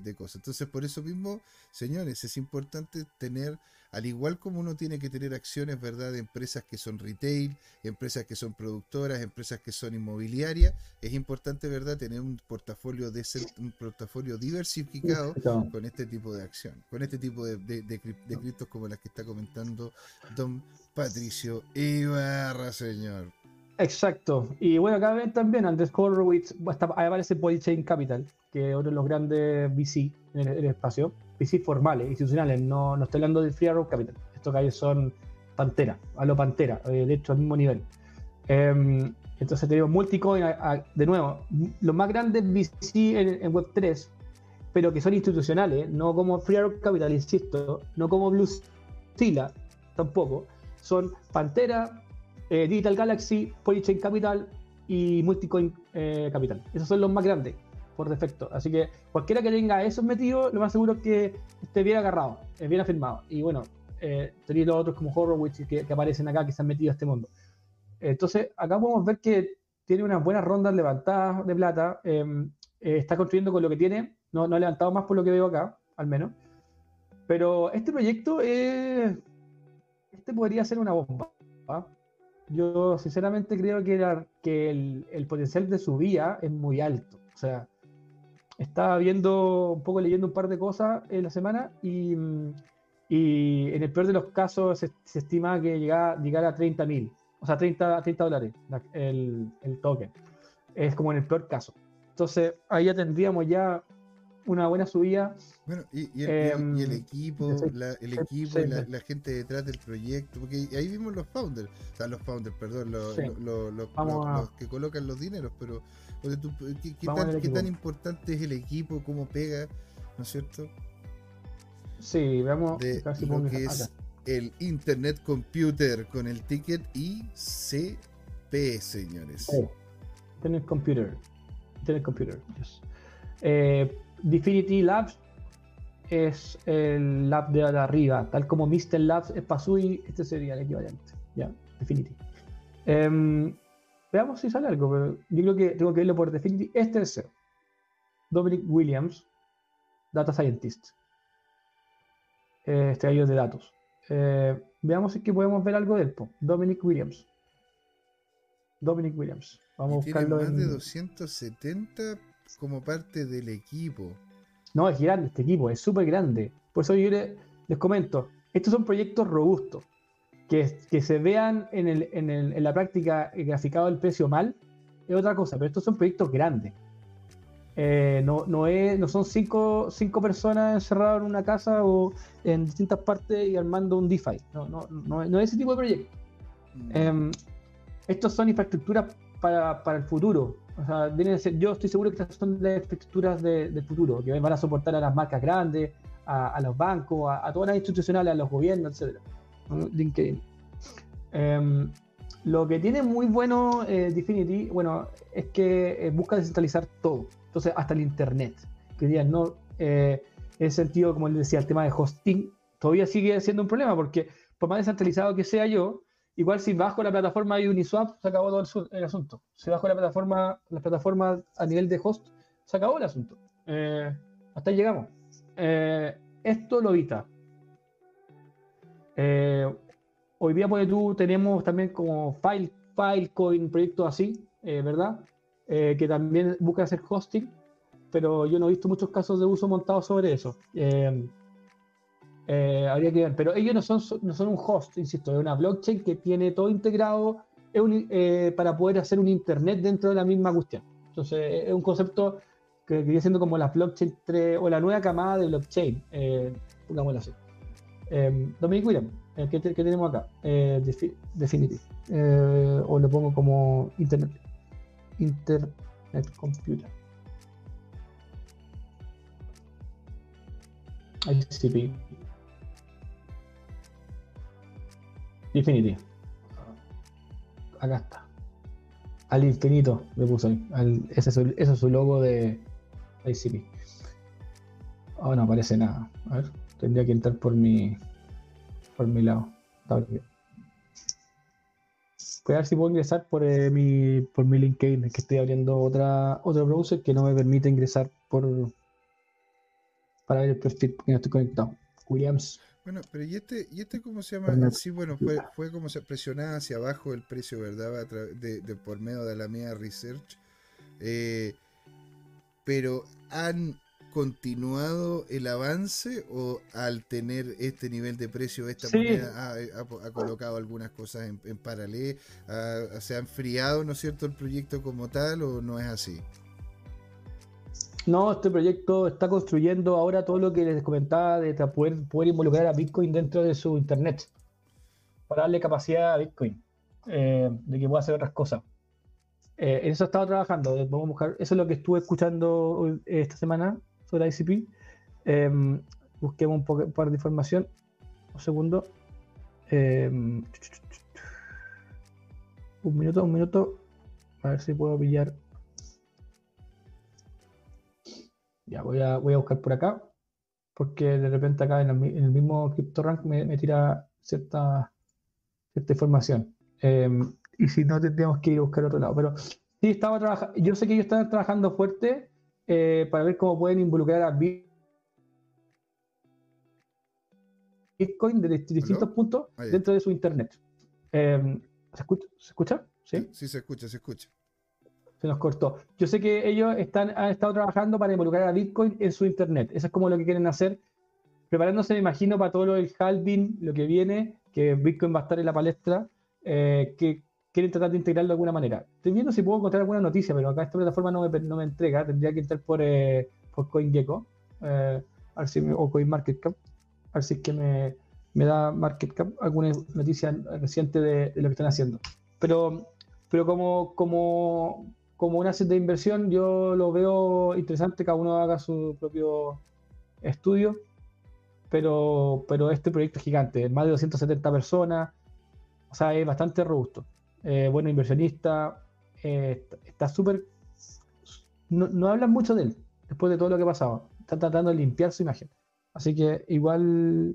de, cosas. Entonces, por eso mismo, señores, es importante tener al igual como uno tiene que tener acciones, ¿verdad?, de empresas que son retail, empresas que son productoras, empresas que son inmobiliarias, es importante, ¿verdad?, tener un portafolio de un portafolio diversificado con este tipo de acción, con este tipo de, de, criptos como las que está comentando don Patricio Ibarra, señor. Exacto. Y bueno, acá ven también Andrés Horowitz, ahí aparece Polychain Capital, que es uno de los grandes VC en el espacio. VC formales, institucionales, no, no estoy hablando de Free Arrow Capital. Estos calles son Pantera, a lo Pantera, eh, de hecho al mismo nivel. Em, entonces tenemos Multicoin, de nuevo, los más grandes VC en, Web3, pero que son institucionales, no como Free Arrow Capital, insisto, no como Blue Stila, tampoco, son Pantera, eh, Digital Galaxy, Polychain Capital y Multicoin eh, Capital. Esos son los más grandes por defecto. Así que cualquiera que tenga esos metidos, lo más seguro es que esté bien agarrado, es bien afirmado. Y bueno, eh, tenéis los otros como Horrowitz que, que, aparecen acá, que se han metido a este mundo. Entonces, acá podemos ver que tiene unas buenas rondas levantadas de plata. Em, eh, está construyendo con lo que tiene. No, ha levantado más por lo que veo acá, al menos. Pero este proyecto, este podría ser una bomba. ¿ah? Yo sinceramente creo que, el, potencial de subida es muy alto. O sea, estaba viendo, un poco leyendo un par de cosas en la semana y, y en el peor de los casos se, se estima que llegara, llegara a 30 mil, o sea, 30, 30 dólares el, el token. Es como en el peor caso. Entonces, ahí ya tendríamos ya una buena subida. Bueno, y, y, el, Em, y el equipo, la, el sí, equipo la, la gente detrás del proyecto, porque ahí vimos los founders, o sea, los founders, perdón, los, Sí. los- a- que colocan los dineros, pero o sea, tú, ¿qué, tan, qué tan importante es el equipo, cómo pega, ¿no es cierto? Sí, veamos. De a ver si lo que acá. es el Internet Computer con el ticket ICP, señores. Oh, Internet Computer. Internet Computer, yes. Eh, Definity Labs es el lab de arriba, tal como Mr. Labs es Pasui, este sería el equivalente. Ya, Definity. Em, veamos si sale algo, pero yo creo que tengo que verlo por Definity. Este es el CEO. Dominic Williams, Data Scientist. Eh, extraído de datos. Eh, veamos si es que podemos ver algo de él. po. Dominic Williams. Dominic Williams. Vamos a tiene buscarlo más de en... 270 como parte del equipo. No, es grande este equipo, es súper grande. Por eso yo le- les, comento, estos son proyectos robustos. Que, que se vean en, el- en el- en la práctica eh, graficado el precio mal es otra cosa, pero estos son proyectos grandes. Eh, no, no, es, no son cinco, cinco personas encerradas en una casa o en distintas partes y armando un DeFi. No, no, no, no es ese tipo de proyecto. Mm. Em, estos son infraestructuras para, para el futuro. O sea, vienen a ser- yo estoy seguro que estas son las infraestructuras de- del futuro, que van a soportar a las marcas grandes, a, a los bancos, a, a todas las institucionales, a los gobiernos, etc. LinkedIn. Em, lo que tiene muy bueno eh, Definity, bueno, es que eh, busca descentralizar todo. Entonces, hasta el Internet. Que digan, no, eh, en ese sentido, como les decía, el tema de hosting todavía sigue siendo un problema, porque por más descentralizado que sea yo, igual si bajo la plataforma de Uniswap, se acabó todo el, el asunto. Si bajo la plataforma, la plataforma a nivel de host, se acabó el asunto. Eh, hasta ahí llegamos. Eh, esto lo evita. Eh, hoy día, pues tú, tenemos también como File, Filecoin, proyectos así, eh, ¿verdad? Eh, que también buscan hacer hosting, pero yo no he visto muchos casos de uso montados sobre eso. Eh, habría que ver, pero ellos no son, no son un host, insisto, es una blockchain que tiene todo integrado eh, para poder hacer un internet dentro de la misma cuestión. Entonces, es un concepto que que siendo como la blockchain 3 o la nueva camada de blockchain, eh, pongámoslo así. Eh, Dominic William, ¿qué, te- qué tenemos acá? Eh, Defi- Definity. Eh, o lo pongo como Internet, Internet Computer. ICP. Infinity. Acá está. Al infinito le puso ahí. Ese, es su, logo de ICP. Oh, no aparece nada. A ver, tendría que entrar por mi por mi lado. Voy a ver si puedo ingresar por eh, mi por mi LinkedIn, es que estoy abriendo otra otro browser que no me permite ingresar por para ver el perfil porque no estoy conectado. Williams. Bueno, pero ¿y este, y este cómo se llama? Sí, bueno, fue, fue como se presionaba hacia abajo el precio, ¿verdad? De, de- por medio de la mía research. Eh, pero ¿han continuado el avance o al tener este nivel de precio, esta Sí. moneda ha, ha- ha colocado algunas cosas en, en paralelo? Ha- ¿Se ha enfriado, ¿no es cierto, el proyecto como tal o no es así? No, este proyecto está construyendo ahora todo lo que les comentaba de poder, poder involucrar a Bitcoin dentro de su internet. Para darle capacidad a Bitcoin. eh, de que pueda hacer otras cosas. Eh, en eso he estado trabajando. eh, Vamos a buscar, eso es lo que estuve escuchando esta semana sobre ICP. Eh, busquemos un, poco, un par de información. Un segundo. Eh, un minuto, un minuto. A ver si puedo pillar. Ya, voy a, voy a buscar por acá, porque de repente acá en el, mi- en el mismo CryptoRank me, me tira cierta, cierta información. Eh, y si no, tendríamos que ir a buscar otro lado. Pero sí, estaba trabajando. Yo sé que ellos están trabajando fuerte eh, para ver cómo pueden involucrar a Bit- Bitcoin de dist- distintos puntos dentro de su internet. Eh, ¿Se escucha? ¿Se escucha? Sí, sí se escucha, se escucha. Se nos cortó. Yo sé que ellos están, han estado trabajando para involucrar a Bitcoin en su Internet. Eso es como lo que quieren hacer. Preparándose, me imagino, para todo lo del halving, lo que viene, que Bitcoin va a estar en la palestra, eh, que quieren tratar de integrarlo de alguna manera. Estoy viendo si puedo encontrar alguna noticia, pero acá esta plataforma no me, no me entrega. Tendría que entrar por, eh, por CoinGecko eh, a ver si me, o CoinMarketCap. A ver si es que me, me da MarketCap alguna noticia reciente de, de, lo que están haciendo. Pero, pero como, como, como un asset de inversión, yo lo veo interesante, cada uno haga su propio estudio. Pero, pero este proyecto es gigante, más de 270 personas, o sea, es bastante robusto. Eh, bueno inversionista, eh, está súper... No, no, hablan mucho de él, después de todo lo que ha pasado. Tratando de limpiar su imagen. Así que igual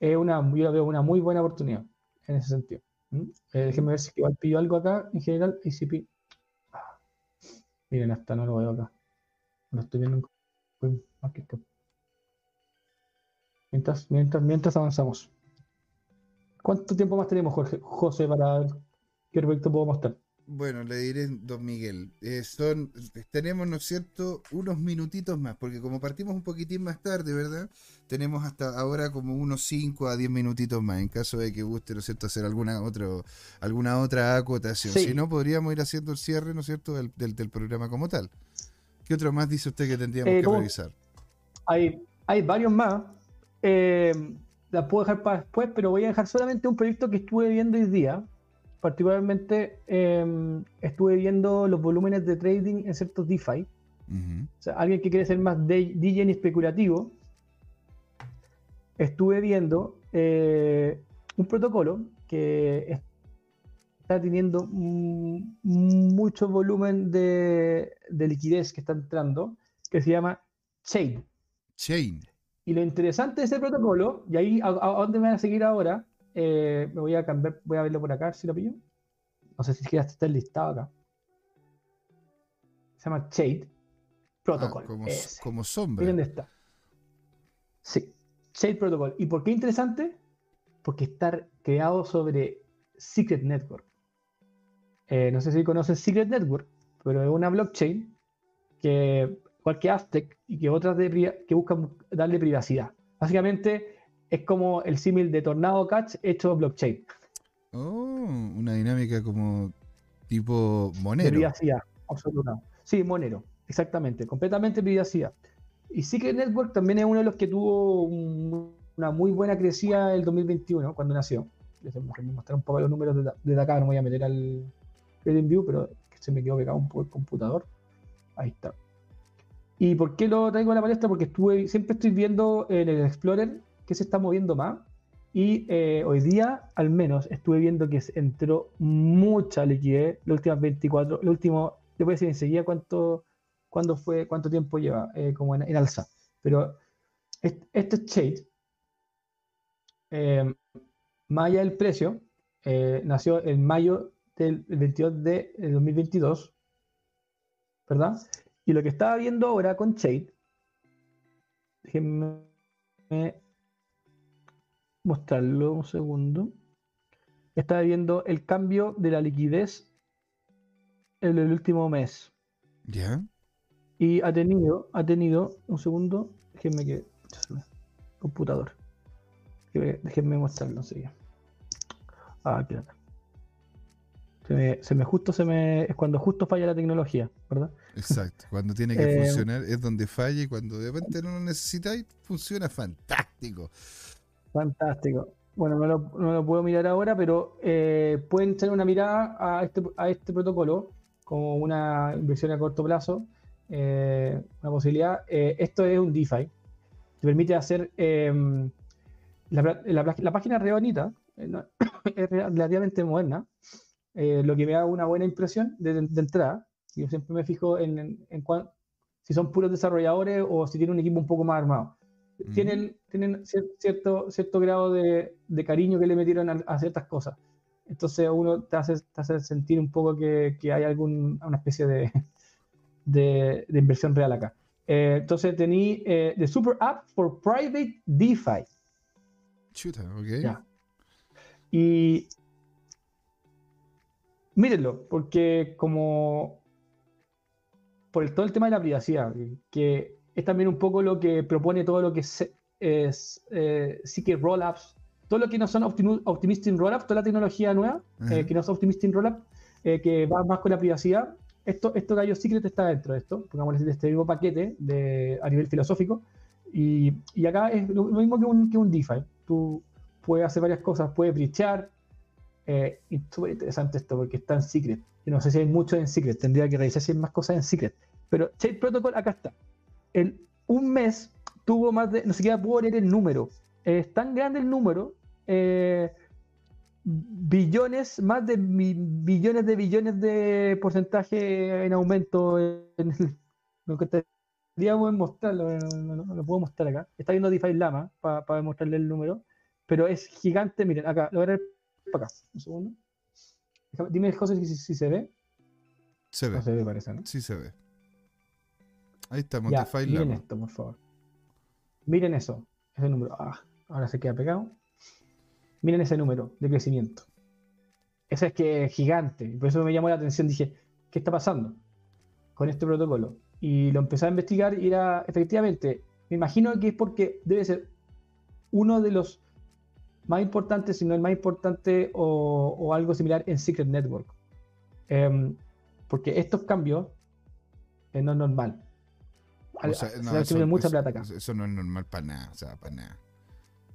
es una, yo veo una muy buena oportunidad en ese sentido. Eh, déjenme ver si igual pillo algo acá. En general, ACP. Ah, miren, hasta no lo veo acá. Lo estoy viendo en Mientras, mientras, mientras avanzamos. ¿Cuánto tiempo más tenemos, Jorge, José, para ver qué proyecto puedo mostrar? Bueno, le diré, don Miguel, eh, son, tenemos, ¿no es cierto?, unos minutitos más, porque como partimos un poquitín más tarde, ¿verdad? Tenemos hasta ahora como unos 5 a 10 minutitos más, en caso de que guste, ¿no es cierto?, hacer alguna, otro, alguna otra acotación. Sí. Si no, podríamos ir haciendo el cierre, ¿no es cierto?, del, del, del, programa como tal. ¿Qué otro más dice usted que tendríamos eh, que revisar? Hay, hay varios más. Eh, las puedo dejar para después, pero voy a dejar solamente un proyecto que estuve viendo hoy día, particularmente eh, estuve viendo los volúmenes de trading en ciertos DeFi. Uh -huh. O sea, alguien que quiere ser más DJ especulativo, estuve viendo eh, un protocolo que está teniendo mucho volumen de, de, liquidez que está entrando, que se llama Chain. Chain. Y lo interesante de ese protocolo, y ahí a, a dónde me van a seguir ahora, eh, me voy a cambiar, voy a verlo por acá, si lo pillo. No sé si es que ya está listado acá. Se llama Protocol. Ah, como, como, sombra. Miren dónde está. Sí, Shade Protocol. ¿Y por qué interesante? Porque está creado sobre Secret Network. Eh, no sé si conoces Secret Network, pero es una blockchain que, igual que Aztec y que otras de, que buscan darle privacidad. Básicamente es como el símil de Tornado Catch hecho blockchain. Oh, una dinámica como tipo Monero. De privacidad, absoluta. Sí, Monero, exactamente, completamente privacidad. Y Secret Network también es uno de los que tuvo un, una muy buena crecida el 2021, cuando nació. Les voy a mostrar un poco los números de, de acá, no voy a meter al Trading View, pero se me quedó pegado un poco el computador. Ahí está. ¿Y por qué lo traigo a la palestra? Porque estuve, siempre estoy viendo en el Explorer que se está moviendo más. Y eh, hoy día, al menos, estuve viendo que entró mucha liquidez las últimas 24, el último, le voy a decir enseguida cuánto, cuándo fue, cuánto tiempo lleva eh, como en, alza. Pero este, este shade, eh, más allá del precio, eh, nació en mayo del 22 de 2022, ¿verdad? Y lo que estaba viendo ahora con Shade, déjenme mostrarlo un segundo. Estaba viendo el cambio de la liquidez en el último mes. ¿Ya? Y ha tenido, ha tenido, un segundo, déjenme que. Computador. Déjenme mostrarlo enseguida. Ah, aquí está. Se me, se me, justo se me es cuando justo falla la tecnología, ¿verdad? Exacto, cuando tiene que eh, funcionar es donde falla y cuando de repente no lo necesitáis, funciona fantástico. Fantástico. Bueno, no lo, no lo puedo mirar ahora, pero eh, pueden echar una mirada a este, a este protocolo como una inversión a corto plazo, eh, una posibilidad. Eh, esto es un DeFi, te permite hacer em, la, la, la, página es re bonita, es relativamente moderna, lo que me da una buena impresión de, de entrada. Yo siempre me fijo en, en, en cuan, si son puros desarrolladores o si tienen un equipo un poco más armado tienen, tienen cierto, cierto grado de, de, cariño que le metieron a, a, ciertas cosas. Entonces uno te hace, te hace sentir un poco que, que hay algún, una especie de, de, de inversión real acá. Eh, entonces tení eh, The Super App for Private DeFi. Chuta, ok. Ya. Y mírenlo, porque como por todo el tema de la privacidad, que es también un poco lo que propone todo lo que es, es eh, Secret Rollups, todo lo que no son Optimistic Rollups, toda la tecnología nueva, eh, que no son Optimistic Rollups, eh, que va más con la privacidad. Esto, esto Gallo Secret está dentro de esto, pongamos de este mismo paquete de, a nivel filosófico. Y, y acá es lo, mismo que un, que un DeFi. Tú puedes hacer varias cosas, puedes brichar. Eh, y súper interesante esto porque está en Secret. Yo no sé si hay mucho en Secret, tendría que revisar si hay más cosas en Secret. Pero Chain Protocol acá está. En un mes tuvo más de, no siquiera puedo leer el número. es tan grande el número, eh, billones, más de billones de billones de porcentaje en aumento. En el, lo que podríamos mostrarlo, no, lo puedo mostrar acá. Está viendo DeFi Lama para mostrarle el número, pero es gigante. Miren, acá, lo voy a ver para acá. Un segundo. Dime, José, si, si se ve. Se ve. No se ve, parece, ¿no? Sí, se ve. Ahí estamos, ya, DeFi Miren Lama. esto, por favor. Miren eso, ese número. Ah, ahora se queda pegado. Miren ese número de crecimiento. Ese es que es gigante. Por eso me llamó la atención. Dije, ¿qué está pasando con este protocolo? Y lo empecé a investigar y era, efectivamente, me imagino que es porque debe ser uno de los más importantes, si no el más importante o, o algo similar en Secret Network. Em, porque estos cambios eh, no es normal. O sea, se no, eso, mucha eso- plata acá. eso no es normal para nada, o sea, para nada.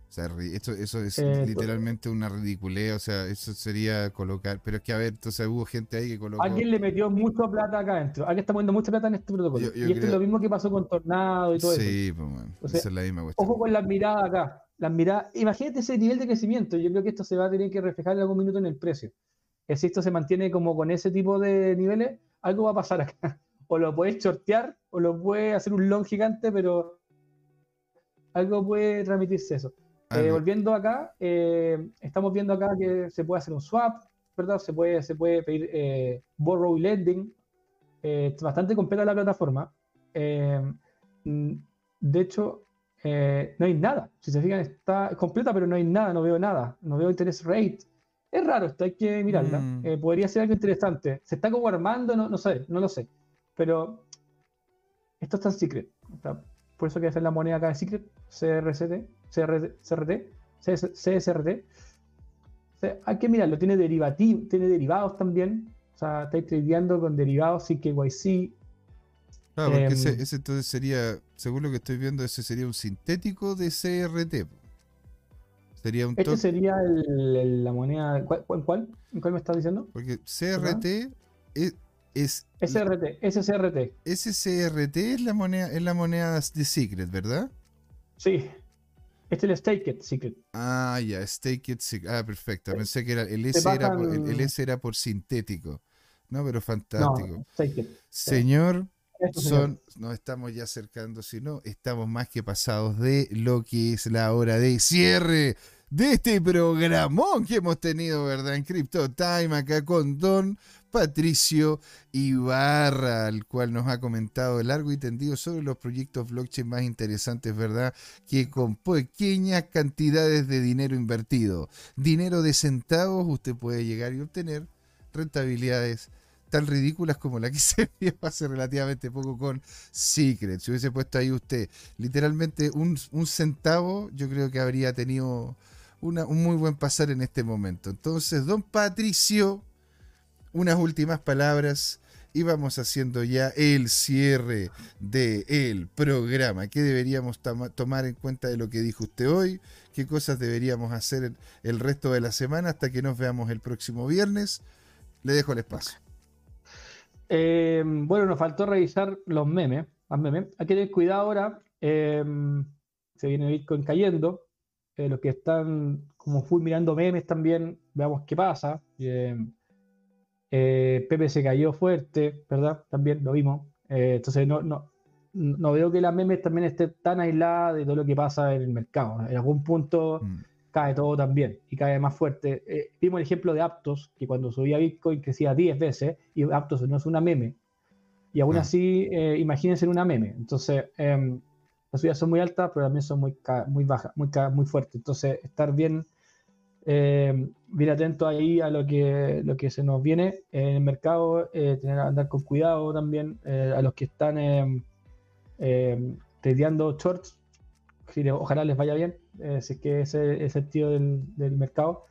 O sea, esto, eso es Eh, literalmente una ridiculez, o sea, eso sería colocar, pero es que a ver, entonces hubo gente ahí que colocó... Alguien le metió mucha plata acá adentro. Alguien está poniendo mucha plata en este protocolo. Yo- yo y esto es creo- lo mismo que pasó con Tornado y todo eso. Sí, pues, bueno, O sea, esa es la misma cuestión. Ojo con las miradas acá. Las miradas. Imagínate ese nivel de crecimiento. Yo creo que esto se va a tener que reflejar en algún minuto en el precio. Si esto se mantiene como con ese tipo de niveles, algo va a pasar acá. O lo puedes shortear, o lo puedes hacer un long gigante, pero algo puede transmitirse eso. Eh, volviendo acá, eh, estamos viendo acá que se puede hacer un swap, ¿verdad? Se puede, se puede pedir eh, borrow y lending. Eh, es bastante completa la plataforma. Eh, mm, de hecho, no hay nada. Si se fijan, está completa, pero no hay nada, no veo nada. No veo interés rate. Es raro esto, hay que mirarla. Mm. Podría ser algo interesante. Se está como armando, no, no sé, no lo sé. Pero esto está en secret. Está- por eso quiero hacer la moneda acá en secret. CRCT, CR, CRT, CS CSRT. O sea, hay que mirarlo. Tiene, derivativo, tiene derivados también. O sea, estáis tradeando con derivados, CKYC. Claro, porque em, ese, ese entonces sería, según lo que estoy viendo, ese sería un sintético de CRT. Sería un Este sería el- el- la moneda. ¿cuál, cuál, cuál? ¿En cuál me estás diciendo? porque CRT es, es SRT, SSRT. ese CRT es la moneda, es la moneda de Secret, ¿verdad? Sí. Este es el Staked Secret. Ah, ya, Stake It Secret. Ah, perfecto. Pensé que era, el S era por, el, S era por sintético. No, pero No, fantástico. Señor, son, nos estamos ya acercando, si no, estamos más que pasados de lo que es la hora de cierre de este programón que hemos tenido, ¿verdad? En Crypto Time, acá con Don Patricio Ibarra, al cual nos ha comentado largo y tendido sobre los proyectos blockchain más interesantes, ¿verdad? Que con pequeñas cantidades de dinero invertido, dinero de centavos, usted puede llegar y obtener rentabilidades tan ridículas como la que se vio hace relativamente poco con Secret. Si hubiese puesto ahí usted literalmente un, centavo, yo creo que habría tenido una- un muy buen pasar en este momento. Entonces, don Patricio, unas últimas palabras y vamos haciendo ya el cierre del programa. ¿Qué deberíamos toma- tomar en cuenta de lo que dijo usted hoy? ¿Qué cosas deberíamos hacer el- el resto de la semana hasta que nos veamos el próximo viernes? Le dejo el espacio. Eh, bueno, nos faltó revisar los memes. Memes. Hay que tener cuidado ahora. eh, se viene Bitcoin cayendo. Eh, los que están como full mirando memes también, veamos qué pasa. Eh, Pepe se cayó fuerte, ¿verdad? También lo vimos. Eh, entonces no, no, no veo que las memes también estén tan aisladas de todo lo que pasa en el mercado. En algún punto Mm. cae todo también y cae más fuerte. Eh, vimos el ejemplo de Aptos, que cuando subía Bitcoin crecía 10 veces y Aptos no es una meme. Y aún Ah. así, eh, imagínense en una meme. Entonces, em, las subidas son muy altas, pero también son muy, muy bajas, muy, muy fuertes. Entonces, estar bien eh, bien atento ahí a lo que, lo que se nos viene en el mercado, eh, tener andar con cuidado también eh, a los que están eh, tradeando shorts, ojalá les vaya bien, si es que ese es el tío del, del mercado.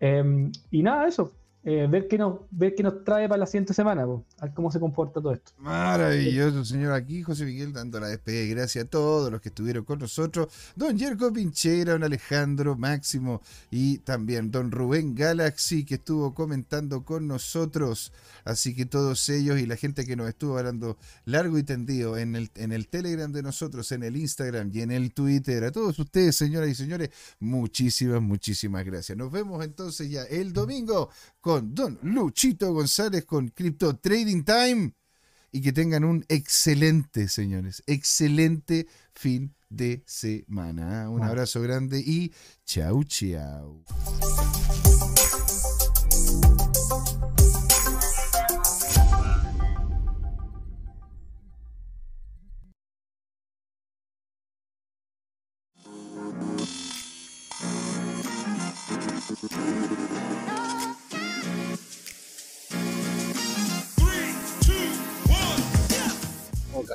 y nada, eso, eh, ver, qué nos, ver qué nos trae para la siguiente semana, a ver cómo se comporta todo esto. Maravilloso, señor. Aquí José Miguel dando la despedida gracias a todos los que estuvieron con nosotros. Don Jerko Pinchera, don Alejandro Máximo y también don Rubén Galaxy que estuvo comentando con nosotros. Así que todos ellos y la gente que nos estuvo hablando largo y tendido en el, en el Telegram de nosotros, en el Instagram y en el Twitter. A todos ustedes, señoras y señores, muchísimas, muchísimas gracias. Nos vemos entonces ya el domingo con Don Luchito González con Crypto Trading Time. Y que tengan un excelente, señores, excelente fin de semana. Un abrazo grande y chau, chau.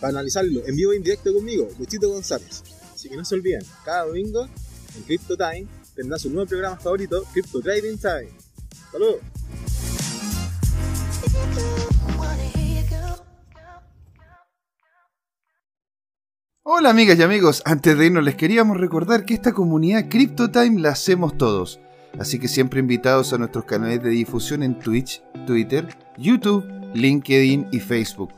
para analizarlo en vivo e indirecto conmigo, Luchito González. Así que no se olviden, cada domingo en Crypto Time tendrá su nuevo programa favorito, Crypto Trading Time. ¡Saludos! Hola amigas y amigos, antes de irnos les queríamos recordar que esta comunidad CryptoTime la hacemos todos, así que siempre invitados a nuestros canales de difusión en Twitch, Twitter, YouTube, LinkedIn y Facebook.